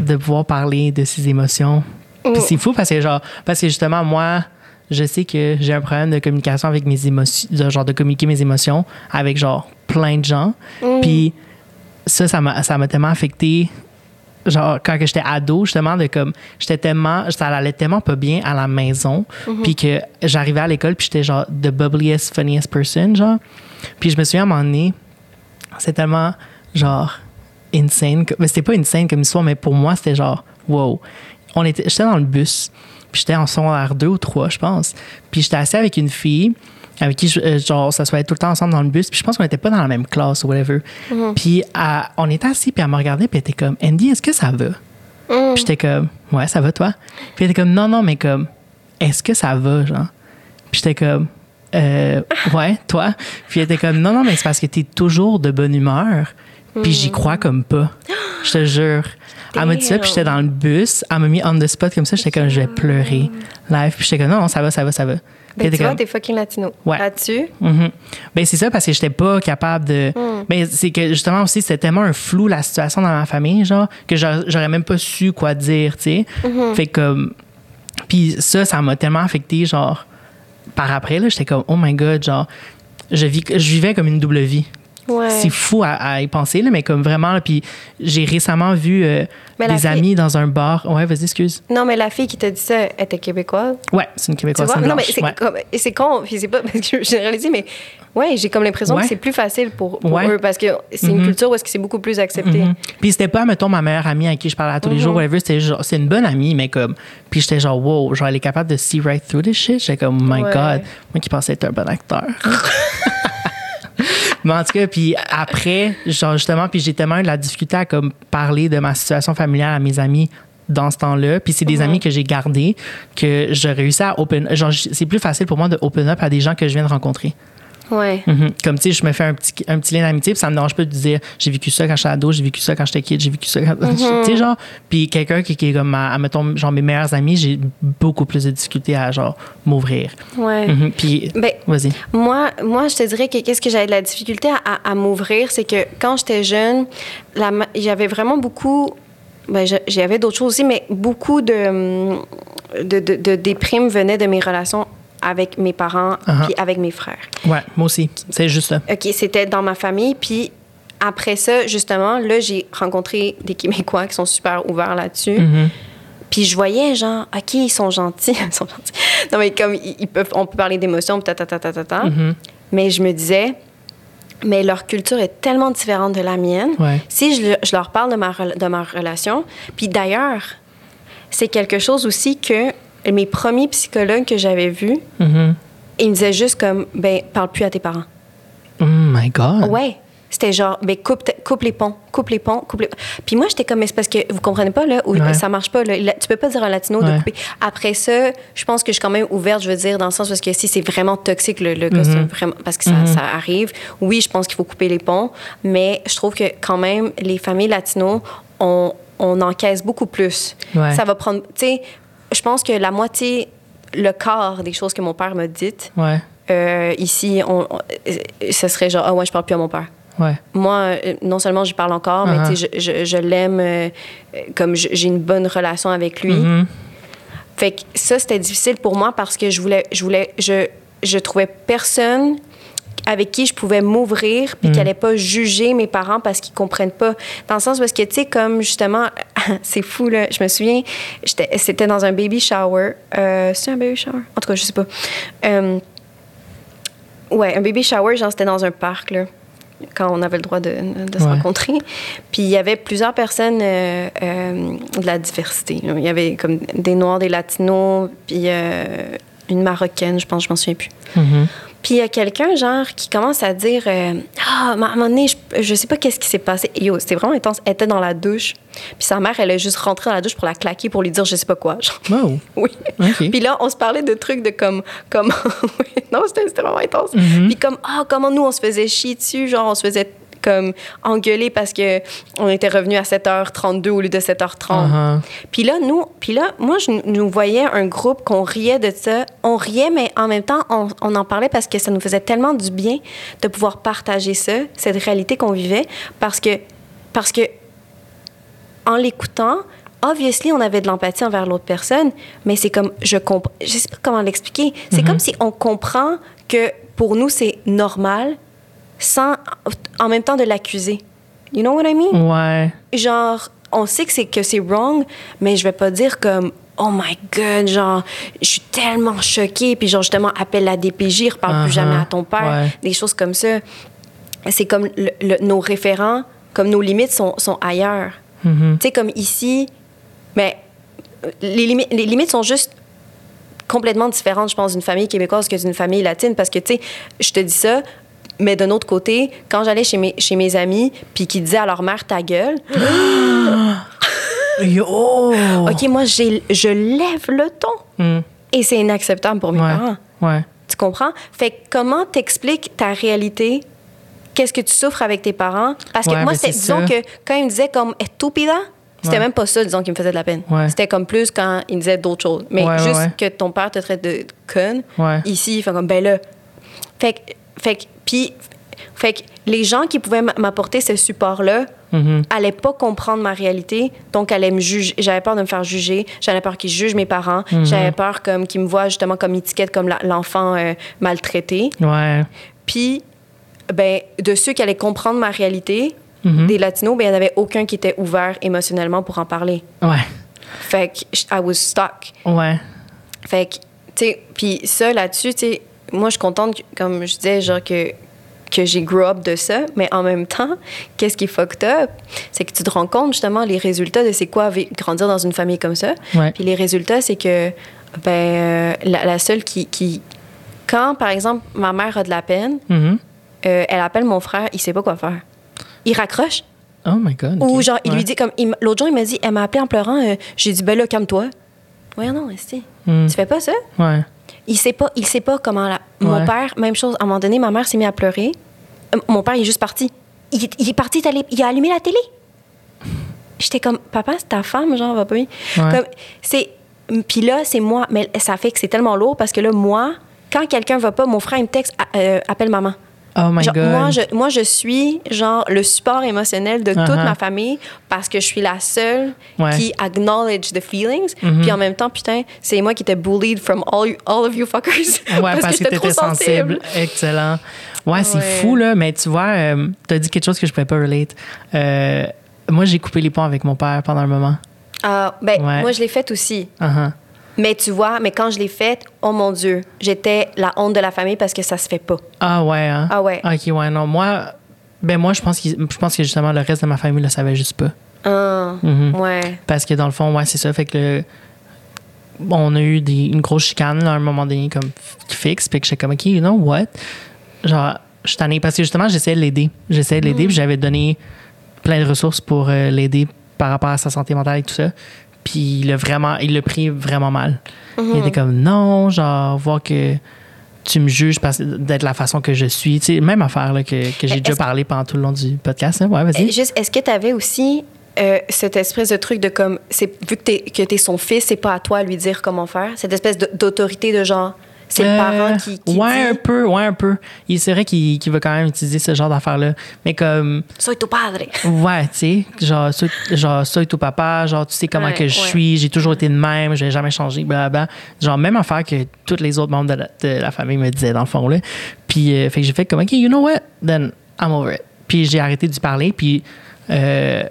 de pouvoir parler de ses émotions. Puis Mm. c'est fou parce que genre parce que justement moi je sais que j'ai un problème de communication avec mes émotions, de, genre de communiquer mes émotions avec genre plein de gens. Mm. Puis ça ça m'a ça m'a tellement affecté genre quand j'étais ado justement de comme j'étais tellement ça allait tellement pas bien à la maison puis que j'arrivais à l'école puis j'étais genre the bubbliest funniest person genre. Puis je me souviens à un moment donné c'est tellement genre insane mais c'était pas insane comme histoire mais pour moi c'était genre wow. On était j'étais dans le bus puis j'étais en secondaire 2 ou 3 je pense puis j'étais assis avec une fille avec qui je- euh, genre ça se tout le temps ensemble dans le bus puis je pense qu'on était pas dans la même classe ou whatever. Puis euh, on était assis puis elle m'a regardé puis elle était comme Andy est-ce que ça va? Mm. puis j'étais comme ouais ça va toi? Puis elle était comme non non mais comme est-ce que ça va genre? Puis j'étais comme euh, ouais toi? Puis elle était comme non non mais c'est parce que t'es toujours de bonne humeur puis j'y crois comme pas. Je te jure. Elle m'a dit ça puis j'étais dans le bus. Elle m'a mis on the spot comme ça j'étais comme je vais pleurer. Live puis j'étais comme non non ça va ça va ça va. Puis Ben, tu vois, t'es fucking latino. Ouais. Là-dessus. Ben c'est ça parce que j'étais pas capable de. Hmm. Mais c'est que justement aussi c'était tellement un flou la situation dans ma famille genre que j'aurais j'aurais même pas su quoi dire, tu sais. Mm-hmm. Fait que puis ça ça m'a tellement affecté genre par après là j'étais comme oh my god genre je vis je vivais comme une double vie. Ouais. c'est fou à, à y penser, là, mais comme vraiment. là, Puis j'ai récemment vu euh, des fille- amis dans un bar. Ouais, vas-y, excuse. Non, mais la fille qui t'a dit ça elle était québécoise. Ouais, c'est une Tu Québécoise. une Non, mais c'est Ouais. comme- et c'est con, puis c'est pas parce que je généralise, mais ouais, j'ai comme l'impression Ouais. que c'est plus facile pour, eux parce que c'est une culture où est-ce que c'est beaucoup plus accepté. Mhm. Puis c'était pas, mettons, ma meilleure amie à qui je parlais à tous les Mhm. jours, whatever. C'était genre, c'est une bonne amie, mais comme. Puis j'étais genre, wow, genre, elle est capable de see right through this shit. J'étais comme, oh my. God. Moi qui pensais être un bon acteur. mais en tout cas, puis après, genre, justement, puis j'ai tellement eu de la difficulté à comme parler de ma situation familiale à mes amis dans ce temps-là. Puis c'est des amis que j'ai gardés que je réussis à open. Genre, c'est plus facile pour moi de open up à des gens que je viens de rencontrer. Ouais. Mhm. Comme tu sais, je me fais un petit, un petit lien d'amitié, puis ça me dérange pas de dire j'ai vécu ça quand j'étais ado, j'ai vécu ça quand j'étais kid, j'ai vécu ça quand. Tu sais, genre. Puis quelqu'un qui, qui est comme, ma- mettons, genre mes meilleurs amis, j'ai beaucoup plus de difficultés à, genre, m'ouvrir. Ouais. Mhm. Puis, Ben, vas-y. Moi, moi, je te dirais que qu'est-ce que j'avais de la difficulté à, à- à m'ouvrir, c'est que quand j'étais jeune, j'avais vraiment beaucoup. Ben, j'avais d'autres choses aussi, mais beaucoup de, de, de, de déprimes venaient de mes relations avec mes parents Uh-huh. puis avec mes frères. Ouais, moi aussi. C'est juste ça. OK, c'était dans ma famille. Puis après ça, justement, là, j'ai rencontré des Québécois qui sont super ouverts là-dessus. Mhm. Puis je voyais, genre, OK, ils sont gentils. ils sont gentils. Non, mais comme, ils, peuvent, on peut parler d'émotions, ta, ta, ta, ta, ta, ta. Mhm. Mais je me disais, mais leur culture est tellement différente de la mienne. Ouais. Si je, je leur parle de ma, de ma relation, puis d'ailleurs, c'est quelque chose aussi que mes premiers psychologues que j'avais vus, Mhm. ils me disaient juste comme, ben, parle plus à tes parents. Oh my God. Ouais. C'était genre, ben, coupe, t- coupe les ponts, coupe les ponts, coupe les Puis moi, j'étais comme, mais c'est parce que vous comprenez pas, là, où Ouais. ça marche pas, là. Tu peux pas dire à un latino Ouais. de couper. Après ça, je pense que je suis quand même ouverte, je veux dire, dans le sens parce que si c'est vraiment toxique, le, le costume, vraiment, parce que ça, Mhm. ça arrive, oui, je pense qu'il faut couper les ponts, mais je trouve que quand même, les familles latinos, on, on encaisse beaucoup plus. Ouais. Ça va prendre, tu sais, je pense que la moitié, le quart des choses que mon père m'a dites, Ouais. euh, ici, on, on- euh, ce serait genre, ah ouais, je parle plus à mon père. Ouais. Moi, euh, non seulement j'y parle encore, mais Uh-huh. je, je, je l'aime euh, comme j'ai une bonne relation avec lui. Mhm. Fait que ça, c'était difficile pour moi parce que je voulais, je voulais, je, je trouvais personne avec qui je pouvais m'ouvrir puis qui allait pas juger mes parents parce qu'ils comprennent pas. Dans le sens parce que, tu sais, comme justement, c'est fou, là, je me souviens, c'était dans un baby shower. Euh, c'est un baby shower? En tout cas, je sais pas. Euh, ouais, un baby shower, genre, c'était dans un parc, là quand on avait le droit de, de se Ouais. rencontrer. Puis il y avait plusieurs personnes euh, euh, de la diversité. Il y avait comme des Noirs, des Latinos, puis euh, une Marocaine, je pense, je m'en souviens plus. Mhm. Puis il y a quelqu'un, genre, qui commence à dire euh, Ah, à un moment donné, je, je sais pas qu'est-ce qui s'est passé. Yo, c'était vraiment intense. Elle était dans la douche. Puis sa mère, elle est juste rentrée dans la douche pour la claquer, pour lui dire je sais pas quoi. Genre, Wow. oui. Puis là, on se parlait de trucs de comme. comme non, c'était vraiment intense. Mhm. Puis comme, ah, comment nous, on se faisait chier dessus. Genre, on se faisait comme engueuler parce que on était revenu à 7h32 au lieu de 7h30. Uh-huh. Puis là, nous, puis là, moi, je nous voyais un groupe qu'on riait de ça. On riait, mais en même temps, on, on en parlait parce que ça nous faisait tellement du bien de pouvoir partager ça, cette réalité qu'on vivait, parce que, parce que, en l'écoutant, obviously, on avait de l'empathie envers l'autre personne, mais c'est comme, je comprends, je sais pas comment l'expliquer. C'est comme si on comprend que pour nous, c'est normal, sans, en même temps, de l'accuser. You know what I mean? Ouais. genre on sait que c'est que c'est wrong mais je vais pas dire comme oh my god genre je suis tellement choquée puis genre justement appelle la DPJ reparle plus Uh-huh. jamais à ton père Ouais. des choses comme ça c'est comme le- le- nos référents comme nos limites sont, sont ailleurs Mhm. tu sais comme ici mais les les limites sont juste complètement différentes je pense d'une famille québécoise que d'une famille latine parce que tu sais je te dis ça mais d'un autre côté, quand j'allais chez mes, chez mes amis, puis qu'ils disaient à leur mère ta gueule, Yo! OK, moi, je lève le ton. Mm. Et c'est inacceptable pour mes Ouais. parents. Ouais. Tu comprends? Fait que comment t'expliques ta réalité? Qu'est-ce que tu souffres avec tes parents? Parce que Ouais, moi, c'est disons ça. que quand ils me disaient comme estúpida, c'était Ouais. même pas ça, disons, qui me faisait de la peine. Ouais. C'était comme plus quand ils me disaient d'autres choses. Mais Ouais, juste que ton père te traite de conne, ici, il fait comme, ben là. Fait que, fait que, puis, fait que les gens qui pouvaient m'apporter ce support-là, Mhm. allaient pas comprendre ma réalité, donc allaient me juger. J'avais peur de me faire juger, j'avais peur qu'ils jugent mes parents, Mhm. j'avais peur comme qu'ils me voient justement comme étiquette comme la- l'enfant euh, maltraité. Ouais. Puis ben, de ceux qui allaient comprendre ma réalité, Mhm. des Latinos, ben, il n'y en avait aucun qui était ouvert émotionnellement pour en parler. Ouais. Fait que I was stuck. Ouais. Fait que, tu sais, puis ça, là-dessus, tu sais, moi, je suis contente, comme je disais, genre que, que j'ai grow up de ça, mais en même temps, qu'est-ce qui est fucked up? C'est que tu te rends compte, justement, les résultats de c'est quoi grandir dans une famille comme ça. Ouais. Puis les résultats, c'est que, ben, euh, la, la seule qui, qui. Quand, par exemple, ma mère a de la peine, Mhm. euh, elle appelle mon frère, il sait pas quoi faire. Il raccroche. Oh my God. Ou genre, il Ouais. lui dit comme. L'autre jour, il m'a dit, elle m'a appelé en pleurant. euh, J'ai dit, ben là, calme-toi. Ouais, non, esti. Hmm. Tu fais pas ça? Ouais. Il sait pas, il sait pas comment la... Mon Ouais. père, même chose. À un moment donné, ma mère s'est mise à pleurer. Euh, mon père, il est juste parti. Il, est- il est parti, il est allé- il a allumé la télé. J'étais comme, papa, c'est ta femme, genre, va pas. Ouais. Comme, c'est... Puis là, c'est moi. Mais ça fait que c'est tellement lourd parce que là, moi, quand quelqu'un va pas, mon frère, il me texte, euh, appelle maman. Oh my Genre, God. moi, je, moi, je suis genre le support émotionnel de toute Uh-huh. ma famille parce que je suis la seule Ouais. qui acknowledge the feelings. Mhm. Puis en même temps, putain, c'est moi qui étais bullied from all, you- all of you fuckers. Ouais, parce, que, j'étais t'étais sensible. Excellent. Ouais, c'est fou, là. Mais tu vois, euh, t'as dit quelque chose que je pouvais pas relate. Euh, moi, j'ai coupé les ponts avec mon père pendant un moment. Ah, ben, Ouais. moi, je l'ai faite aussi. Uh-huh. Mais tu vois, mais quand je l'ai faite, oh mon Dieu, j'étais la honte de la famille parce que ça se fait pas. Ah ouais, hein? Ah ouais. OK, ouais, non. Moi, ben moi, je pense, qu'il- je pense que justement, le reste de ma famille le savait juste pas. Ah, Mhm. ouais. Parce que dans le fond, ouais, c'est ça. Fait que le- on a eu des, une grosse chicane là, à un moment donné, comme fixe. Puis que j'étais comme, OK, you know what? Genre, je suis. Parce que justement, j'essayais de l'aider. J'essayais de l'aider, puis j'avais donné plein de ressources pour euh, l'aider par rapport à sa santé mentale et tout ça. Puis il l'a vraiment, il l'a pris vraiment mal. Il était comme, non, genre, voir que tu me juges parce d'être la façon que je suis. Tu sais, même affaire là, que, que j'ai Est-ce- déjà parlé pendant tout le long du podcast. hein. Ouais, vas-y. Juste, est-ce que tu avais aussi euh, cette espèce de truc de comme, c'est, vu que t'es, que t'es son fils, c'est pas à toi à lui dire comment faire? Cette espèce d'autorité de genre, c'est le Euh, parent qui, qui ouais, un peu, ouais, un peu. Il c'est vrai qu'il qu'il va quand même utiliser ce genre d'affaires-là. Mais comme, Soy tu padre. ouais, tu sais, genre, soy, genre, soy papa, genre, tu sais comment Ouais, que je ouais. suis, j'ai toujours été de même, je vais jamais changer, blablabla. Genre, même affaire que tous les autres membres de la, de la famille me disaient, dans le fond, là. Puis, euh, fait que j'ai fait comme, OK, you know what? Then I'm over it. Puis, j'ai arrêté d'y parler, puis, euh,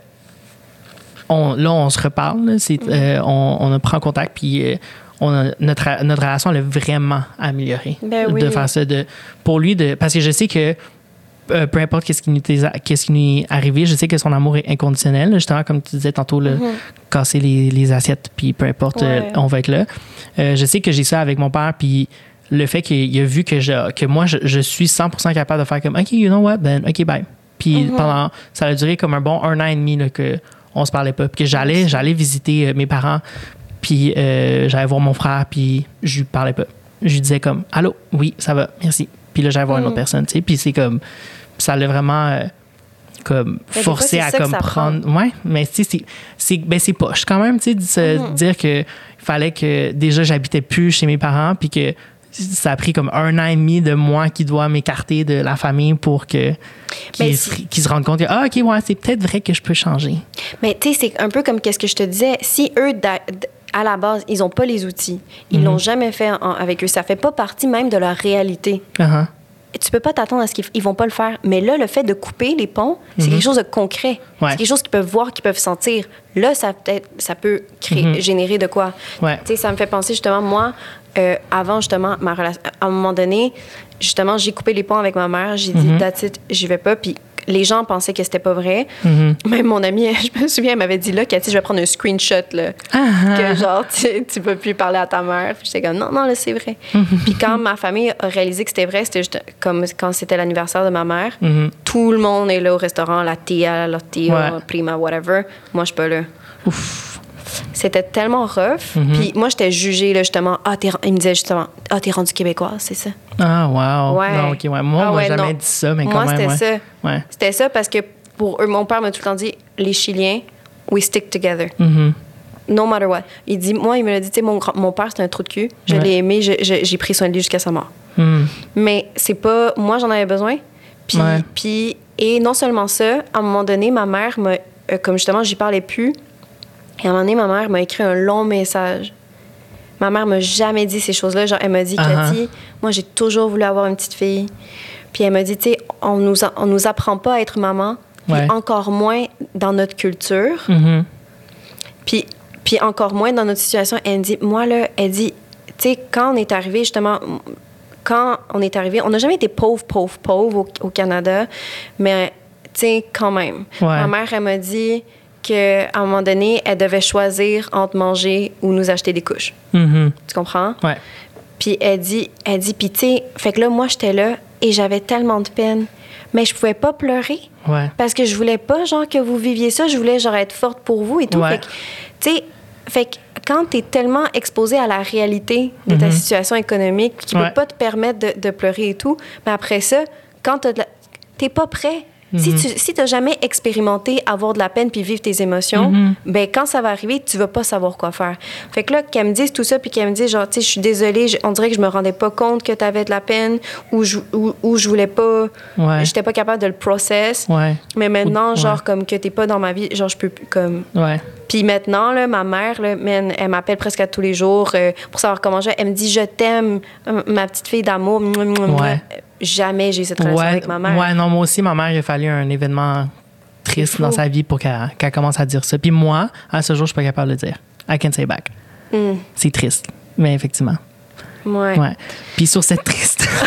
on, là, on se reparle. là. Mm. euh, on, on en contact, puis euh, on a- notre, notre relation elle a vraiment amélioré. Ben oui. De faire ça. De, pour lui, de, parce que je sais que euh, peu importe qu'est-ce qui, nous est, qu'est-ce qui nous est arrivé, je sais que son amour est inconditionnel. Justement, comme tu disais tantôt, le, casser les, les assiettes, puis peu importe, euh, on va être là. Euh, je sais que j'ai ça avec mon père, puis le fait qu'il a vu que, je, que moi, je, je suis 100% capable de faire comme, OK, you know what, ben, OK, bye. Puis Mm-hmm. pendant, ça a duré comme un bon un an et demi là, que on se parlait pas. Puis que j'allais, j'allais visiter mes parents, puis euh, j'allais voir mon frère, puis je lui parlais pas. Je lui disais comme, allô, oui, ça va, merci. Puis là, j'allais voir une Mm. autre personne, tu sais. Puis c'est comme, ça l'a vraiment euh, comme fois, forcé à ça que comme ça prend. prendre. Ouais, mais tu sais, c'est- ben, poche quand même, tu sais, de se Mm-hmm. dire que fallait que déjà j'habitais plus chez mes parents, puis que ça a pris comme un an et demi de moi qui dois m'écarter de la famille pour que qu'ils qu'ils se rendent compte que ah ok ouais c'est peut-être vrai que je peux changer. Mais tu sais, c'est un peu comme qu'est-ce que je te disais. Si eux, à la base, ils n'ont pas les outils, ils Mhm. l'ont jamais fait en- avec eux, ça fait pas partie même de leur réalité. Uh-huh. Et tu peux pas t'attendre à ce qu'ils ils vont pas le faire. Mais là, le fait de couper les ponts, c'est quelque chose de concret. Mhm. Ouais. C'est quelque chose qu'ils peuvent voir, qu'ils peuvent sentir. Là, ça peut-être, ça peut créer, Mhm. générer de quoi. Ouais. Tu sais, ça me fait penser justement, moi, euh, avant justement ma relation, à un moment donné, justement, j'ai coupé les ponts avec ma mère. J'ai dit, Mhm. that's it, j'y vais pas. Puis les gens pensaient que c'était pas vrai. Mhm. Même mon amie, je me souviens, elle m'avait dit là, Cathy, je vais prendre un screenshot, là. Ah, Que genre, tu, tu peux plus parler à ta mère. Puis j'étais comme, non, non, là, c'est vrai. Puis quand ma famille a réalisé que c'était vrai, c'était juste comme quand c'était l'anniversaire de ma mère. Mhm. Tout le monde est là au restaurant, la tia, la tia, Ouais. prima, whatever. Moi, je suis pas là. Ouf. C'était tellement rough. Mhm. Puis moi, j'étais jugée, là, justement. Ah, t'es, il me disait justement, ah, t'es rendue québécoise, c'est ça. Ah wow. Ouais. Non, ok ouais. Moi Ah on m'a ouais, jamais non. dit ça mais quand Moi, même c'était ouais. ça. Ouais. C'était ça parce que pour eux, mon père m'a tout le temps dit, les Chiliens, we stick together. Mhm. No matter what. Il dit, moi, il me l'a dit, tu sais, mon, mon père, c'était un trou de cul. Je l'ai aimé, j'ai pris soin de lui jusqu'à sa mort. Mhm. Mais c'est pas. Moi, j'en avais besoin. Puis, puis- et non seulement ça, à un moment donné, ma mère m'a. euh, comme justement, j'y parlais plus. Et à un moment donné, ma mère m'a écrit un long message. Ma mère m'a jamais dit ces choses-là. Genre, elle m'a dit, Ah ah. Cathy, moi, j'ai toujours voulu avoir une petite fille. Puis elle m'a dit, tu sais, on nous, a- on nous apprend pas à être maman, puis encore moins dans notre culture. Mhm. Puis, puis encore moins dans notre situation. Elle me dit, moi, là, elle dit, tu sais, quand on est arrivé, justement, quand on est arrivé, on n'a jamais été pauvre, pauvre, pauvre au, au Canada, mais, tu sais, quand même. Ouais. Ma mère, elle m'a dit qu'à un moment donné, elle devait choisir entre manger ou nous acheter des couches. Mhm. Tu comprends? Ouais. Puis elle dit, elle dit, puis tu sais, fait que là, moi, j'étais là et j'avais tellement de peine, mais je pouvais pas pleurer. Ouais. Parce que je voulais pas, genre, que vous viviez ça. Je voulais, genre, être forte pour vous et tout. Ouais. Fait que, tu sais, fait que quand t'es tellement exposé à la réalité de ta situation économique, qui. Ouais. peut pas te permettre de, de pleurer et tout, mais après ça, quand t'as de la- t'es Si Mhm. tu si jamais expérimenté avoir de la peine puis vivre tes émotions, Mhm. ben quand ça va arriver, tu vas pas savoir quoi faire. Fait que là, qu'elle me dise tout ça puis qu'elle me dise genre, tu sais, je suis désolée, on dirait que je me rendais pas compte que t'avais de la peine ou je, ou, ou je voulais pas, Ouais. j'étais pas capable de le process. Ouais. Mais maintenant, genre, comme que t'es pas dans ma vie, genre, je peux plus, comme. Ouais. Puis maintenant, là, ma mère, là, man, elle m'appelle presque à tous les jours euh, pour savoir comment je vais. Elle me dit, je t'aime, ma petite fille d'amour. Ouais. Jamais j'ai eu cette relation Ouais, avec ma mère. ouais, non, moi aussi, ma mère, il a fallu un événement triste dans sa vie pour qu'elle qu'elle commence à dire ça. Puis moi, à ce jour, je suis pas capable de le dire. I can say back. Mm. C'est triste, mais effectivement. Ouais. Ouais. Puis sur cette triste.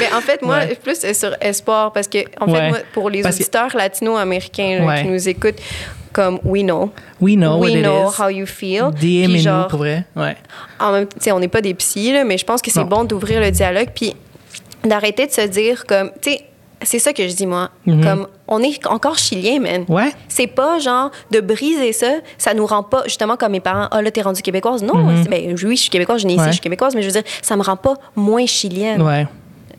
Mais en fait, moi, Ouais. plus euh, sur espoir, parce que, en Ouais. fait, moi, pour les Parce que- auditeurs latino-américains qui nous écoutent, comme We Know. We know We what it know is. how you feel. DM et nous, genre, pour vrai. Ouais. en même on n'est pas des psys, là, mais je pense que c'est bon d'ouvrir le dialogue puis d'arrêter de se dire comme, tu sais, c'est ça que je dis moi, Mhm. comme on est encore chilien, man. Ouais. C'est pas genre de briser ça, ça nous rend pas justement comme mes parents, ah là t'es rendue québécoise. Non, c'est- ben, oui, je suis québécoise, je suis née ici, Mhm. Je suis québécoise, mais je veux dire, ça me rend pas moins chilienne. Ouais.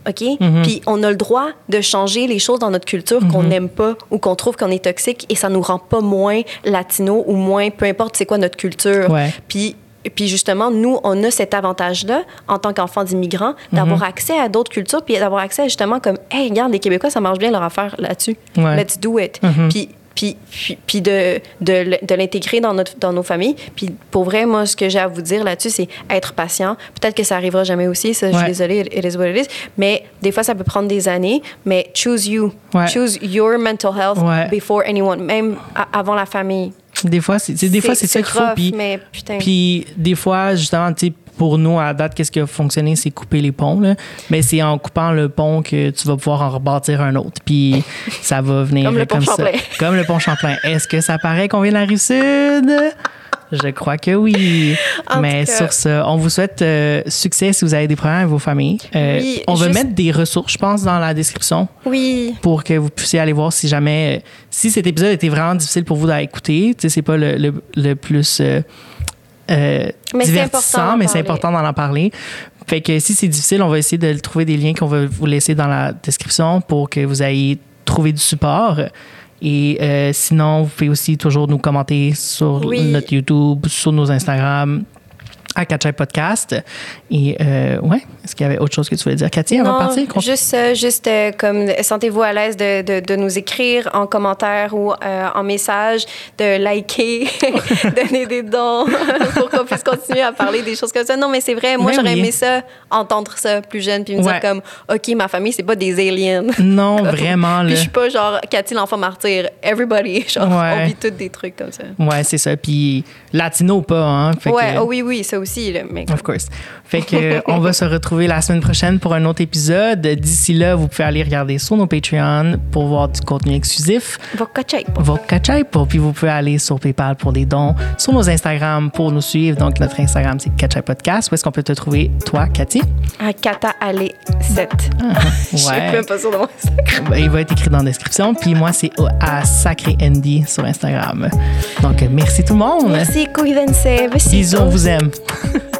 OK? Mhm. Puis on a le droit de changer les choses dans notre culture qu'on n'aime pas ou qu'on trouve qu'on est toxique et ça nous rend pas moins latino ou moins, peu importe c'est quoi notre culture. Ouais. Puis, puis justement, nous, on a cet avantage-là en tant qu'enfants d'immigrants d'avoir Mhm. accès à d'autres cultures puis d'avoir accès à justement comme, hey, regarde, les Québécois, ça marche bien leur affaire là-dessus. Ouais. Let's do it. Mhm. Puis puis, puis, puis de, de, de l'intégrer dans, notre, dans nos familles. Puis pour vrai, moi, ce que j'ai à vous dire là-dessus, c'est être patient. Peut-être que ça arrivera jamais aussi, ça, je suis désolée, it is what it is. Mais des fois, ça peut prendre des années. Mais choose you. Ouais. Choose your mental health Ouais. before anyone, même avant la famille. Des fois, c'est des fois c'est ça qu'il faut. Puis, puis des fois, justement, tu sais, pour nous, à date, qu'est-ce qui a fonctionné, c'est couper les ponts. Là. Mais c'est en coupant le pont que tu vas pouvoir en rebâtir un autre. Puis ça va venir Comme le pont ça. Champlain. Comme le pont Champlain. Est-ce que ça paraît qu'on vient de la rive sud? Je crois que oui. Mais sur ce, on vous souhaite euh, succès si vous avez des problèmes avec vos familles. Euh, Oui, on va juste- mettre des ressources, je pense, dans la description oui. pour que vous puissiez aller voir si jamais euh, si cet épisode était vraiment difficile pour vous à écouter. Tu sais, c'est pas le, le, le plus Mais c'est divertissant, important d'en mais c'est important d'en en parler. Fait que si c'est difficile, on va essayer de trouver des liens qu'on va vous laisser dans la description pour que vous ayez trouvé du support. Et euh, sinon, vous pouvez aussi toujours nous commenter sur Oui. notre YouTube, sur nos Instagram, à Catchy Podcast. Et euh, ouais, est-ce qu'il y avait autre chose que tu voulais dire, Cathy, avant de partir? Juste, juste euh, comme sentez-vous à l'aise de, de, de nous écrire en commentaire ou euh, en message, de liker, donner des dons pour qu'on puisse continuer à parler des choses comme ça. Non, mais c'est vrai, moi Ben j'aurais oui. aimé ça, entendre ça plus jeune, puis me Ouais. dire comme, OK, ma famille, c'est pas des aliens. Non, vraiment. Puis là. je suis pas genre Cathy l'enfant martyr. Everybody, genre, Ouais. on vit tous des trucs comme ça. Ouais, c'est ça. Puis latino ou pas, hein? Fait ouais, que- oh oui, oui, ça aussi, là, mais Of course. Fait que euh, on va se retrouver la semaine prochaine pour un autre épisode. D'ici là, vous pouvez aller regarder sur nos Patreon pour voir du contenu exclusif. Vos catch Puis vous pouvez aller sur PayPal pour des dons, sur nos Instagram pour nous suivre. Donc notre Instagram c'est Catch Podcast. Où est-ce qu'on peut te trouver, toi, Cathy? À Kata Alley 7. Je suis Ouais. même pas sûre de mon Instagram. Ben, Il va être écrit dans la description. Puis moi, c'est à Sacré Andy sur Instagram. Donc, merci tout le monde. Merci. Besitos. Bisous, on vous aime.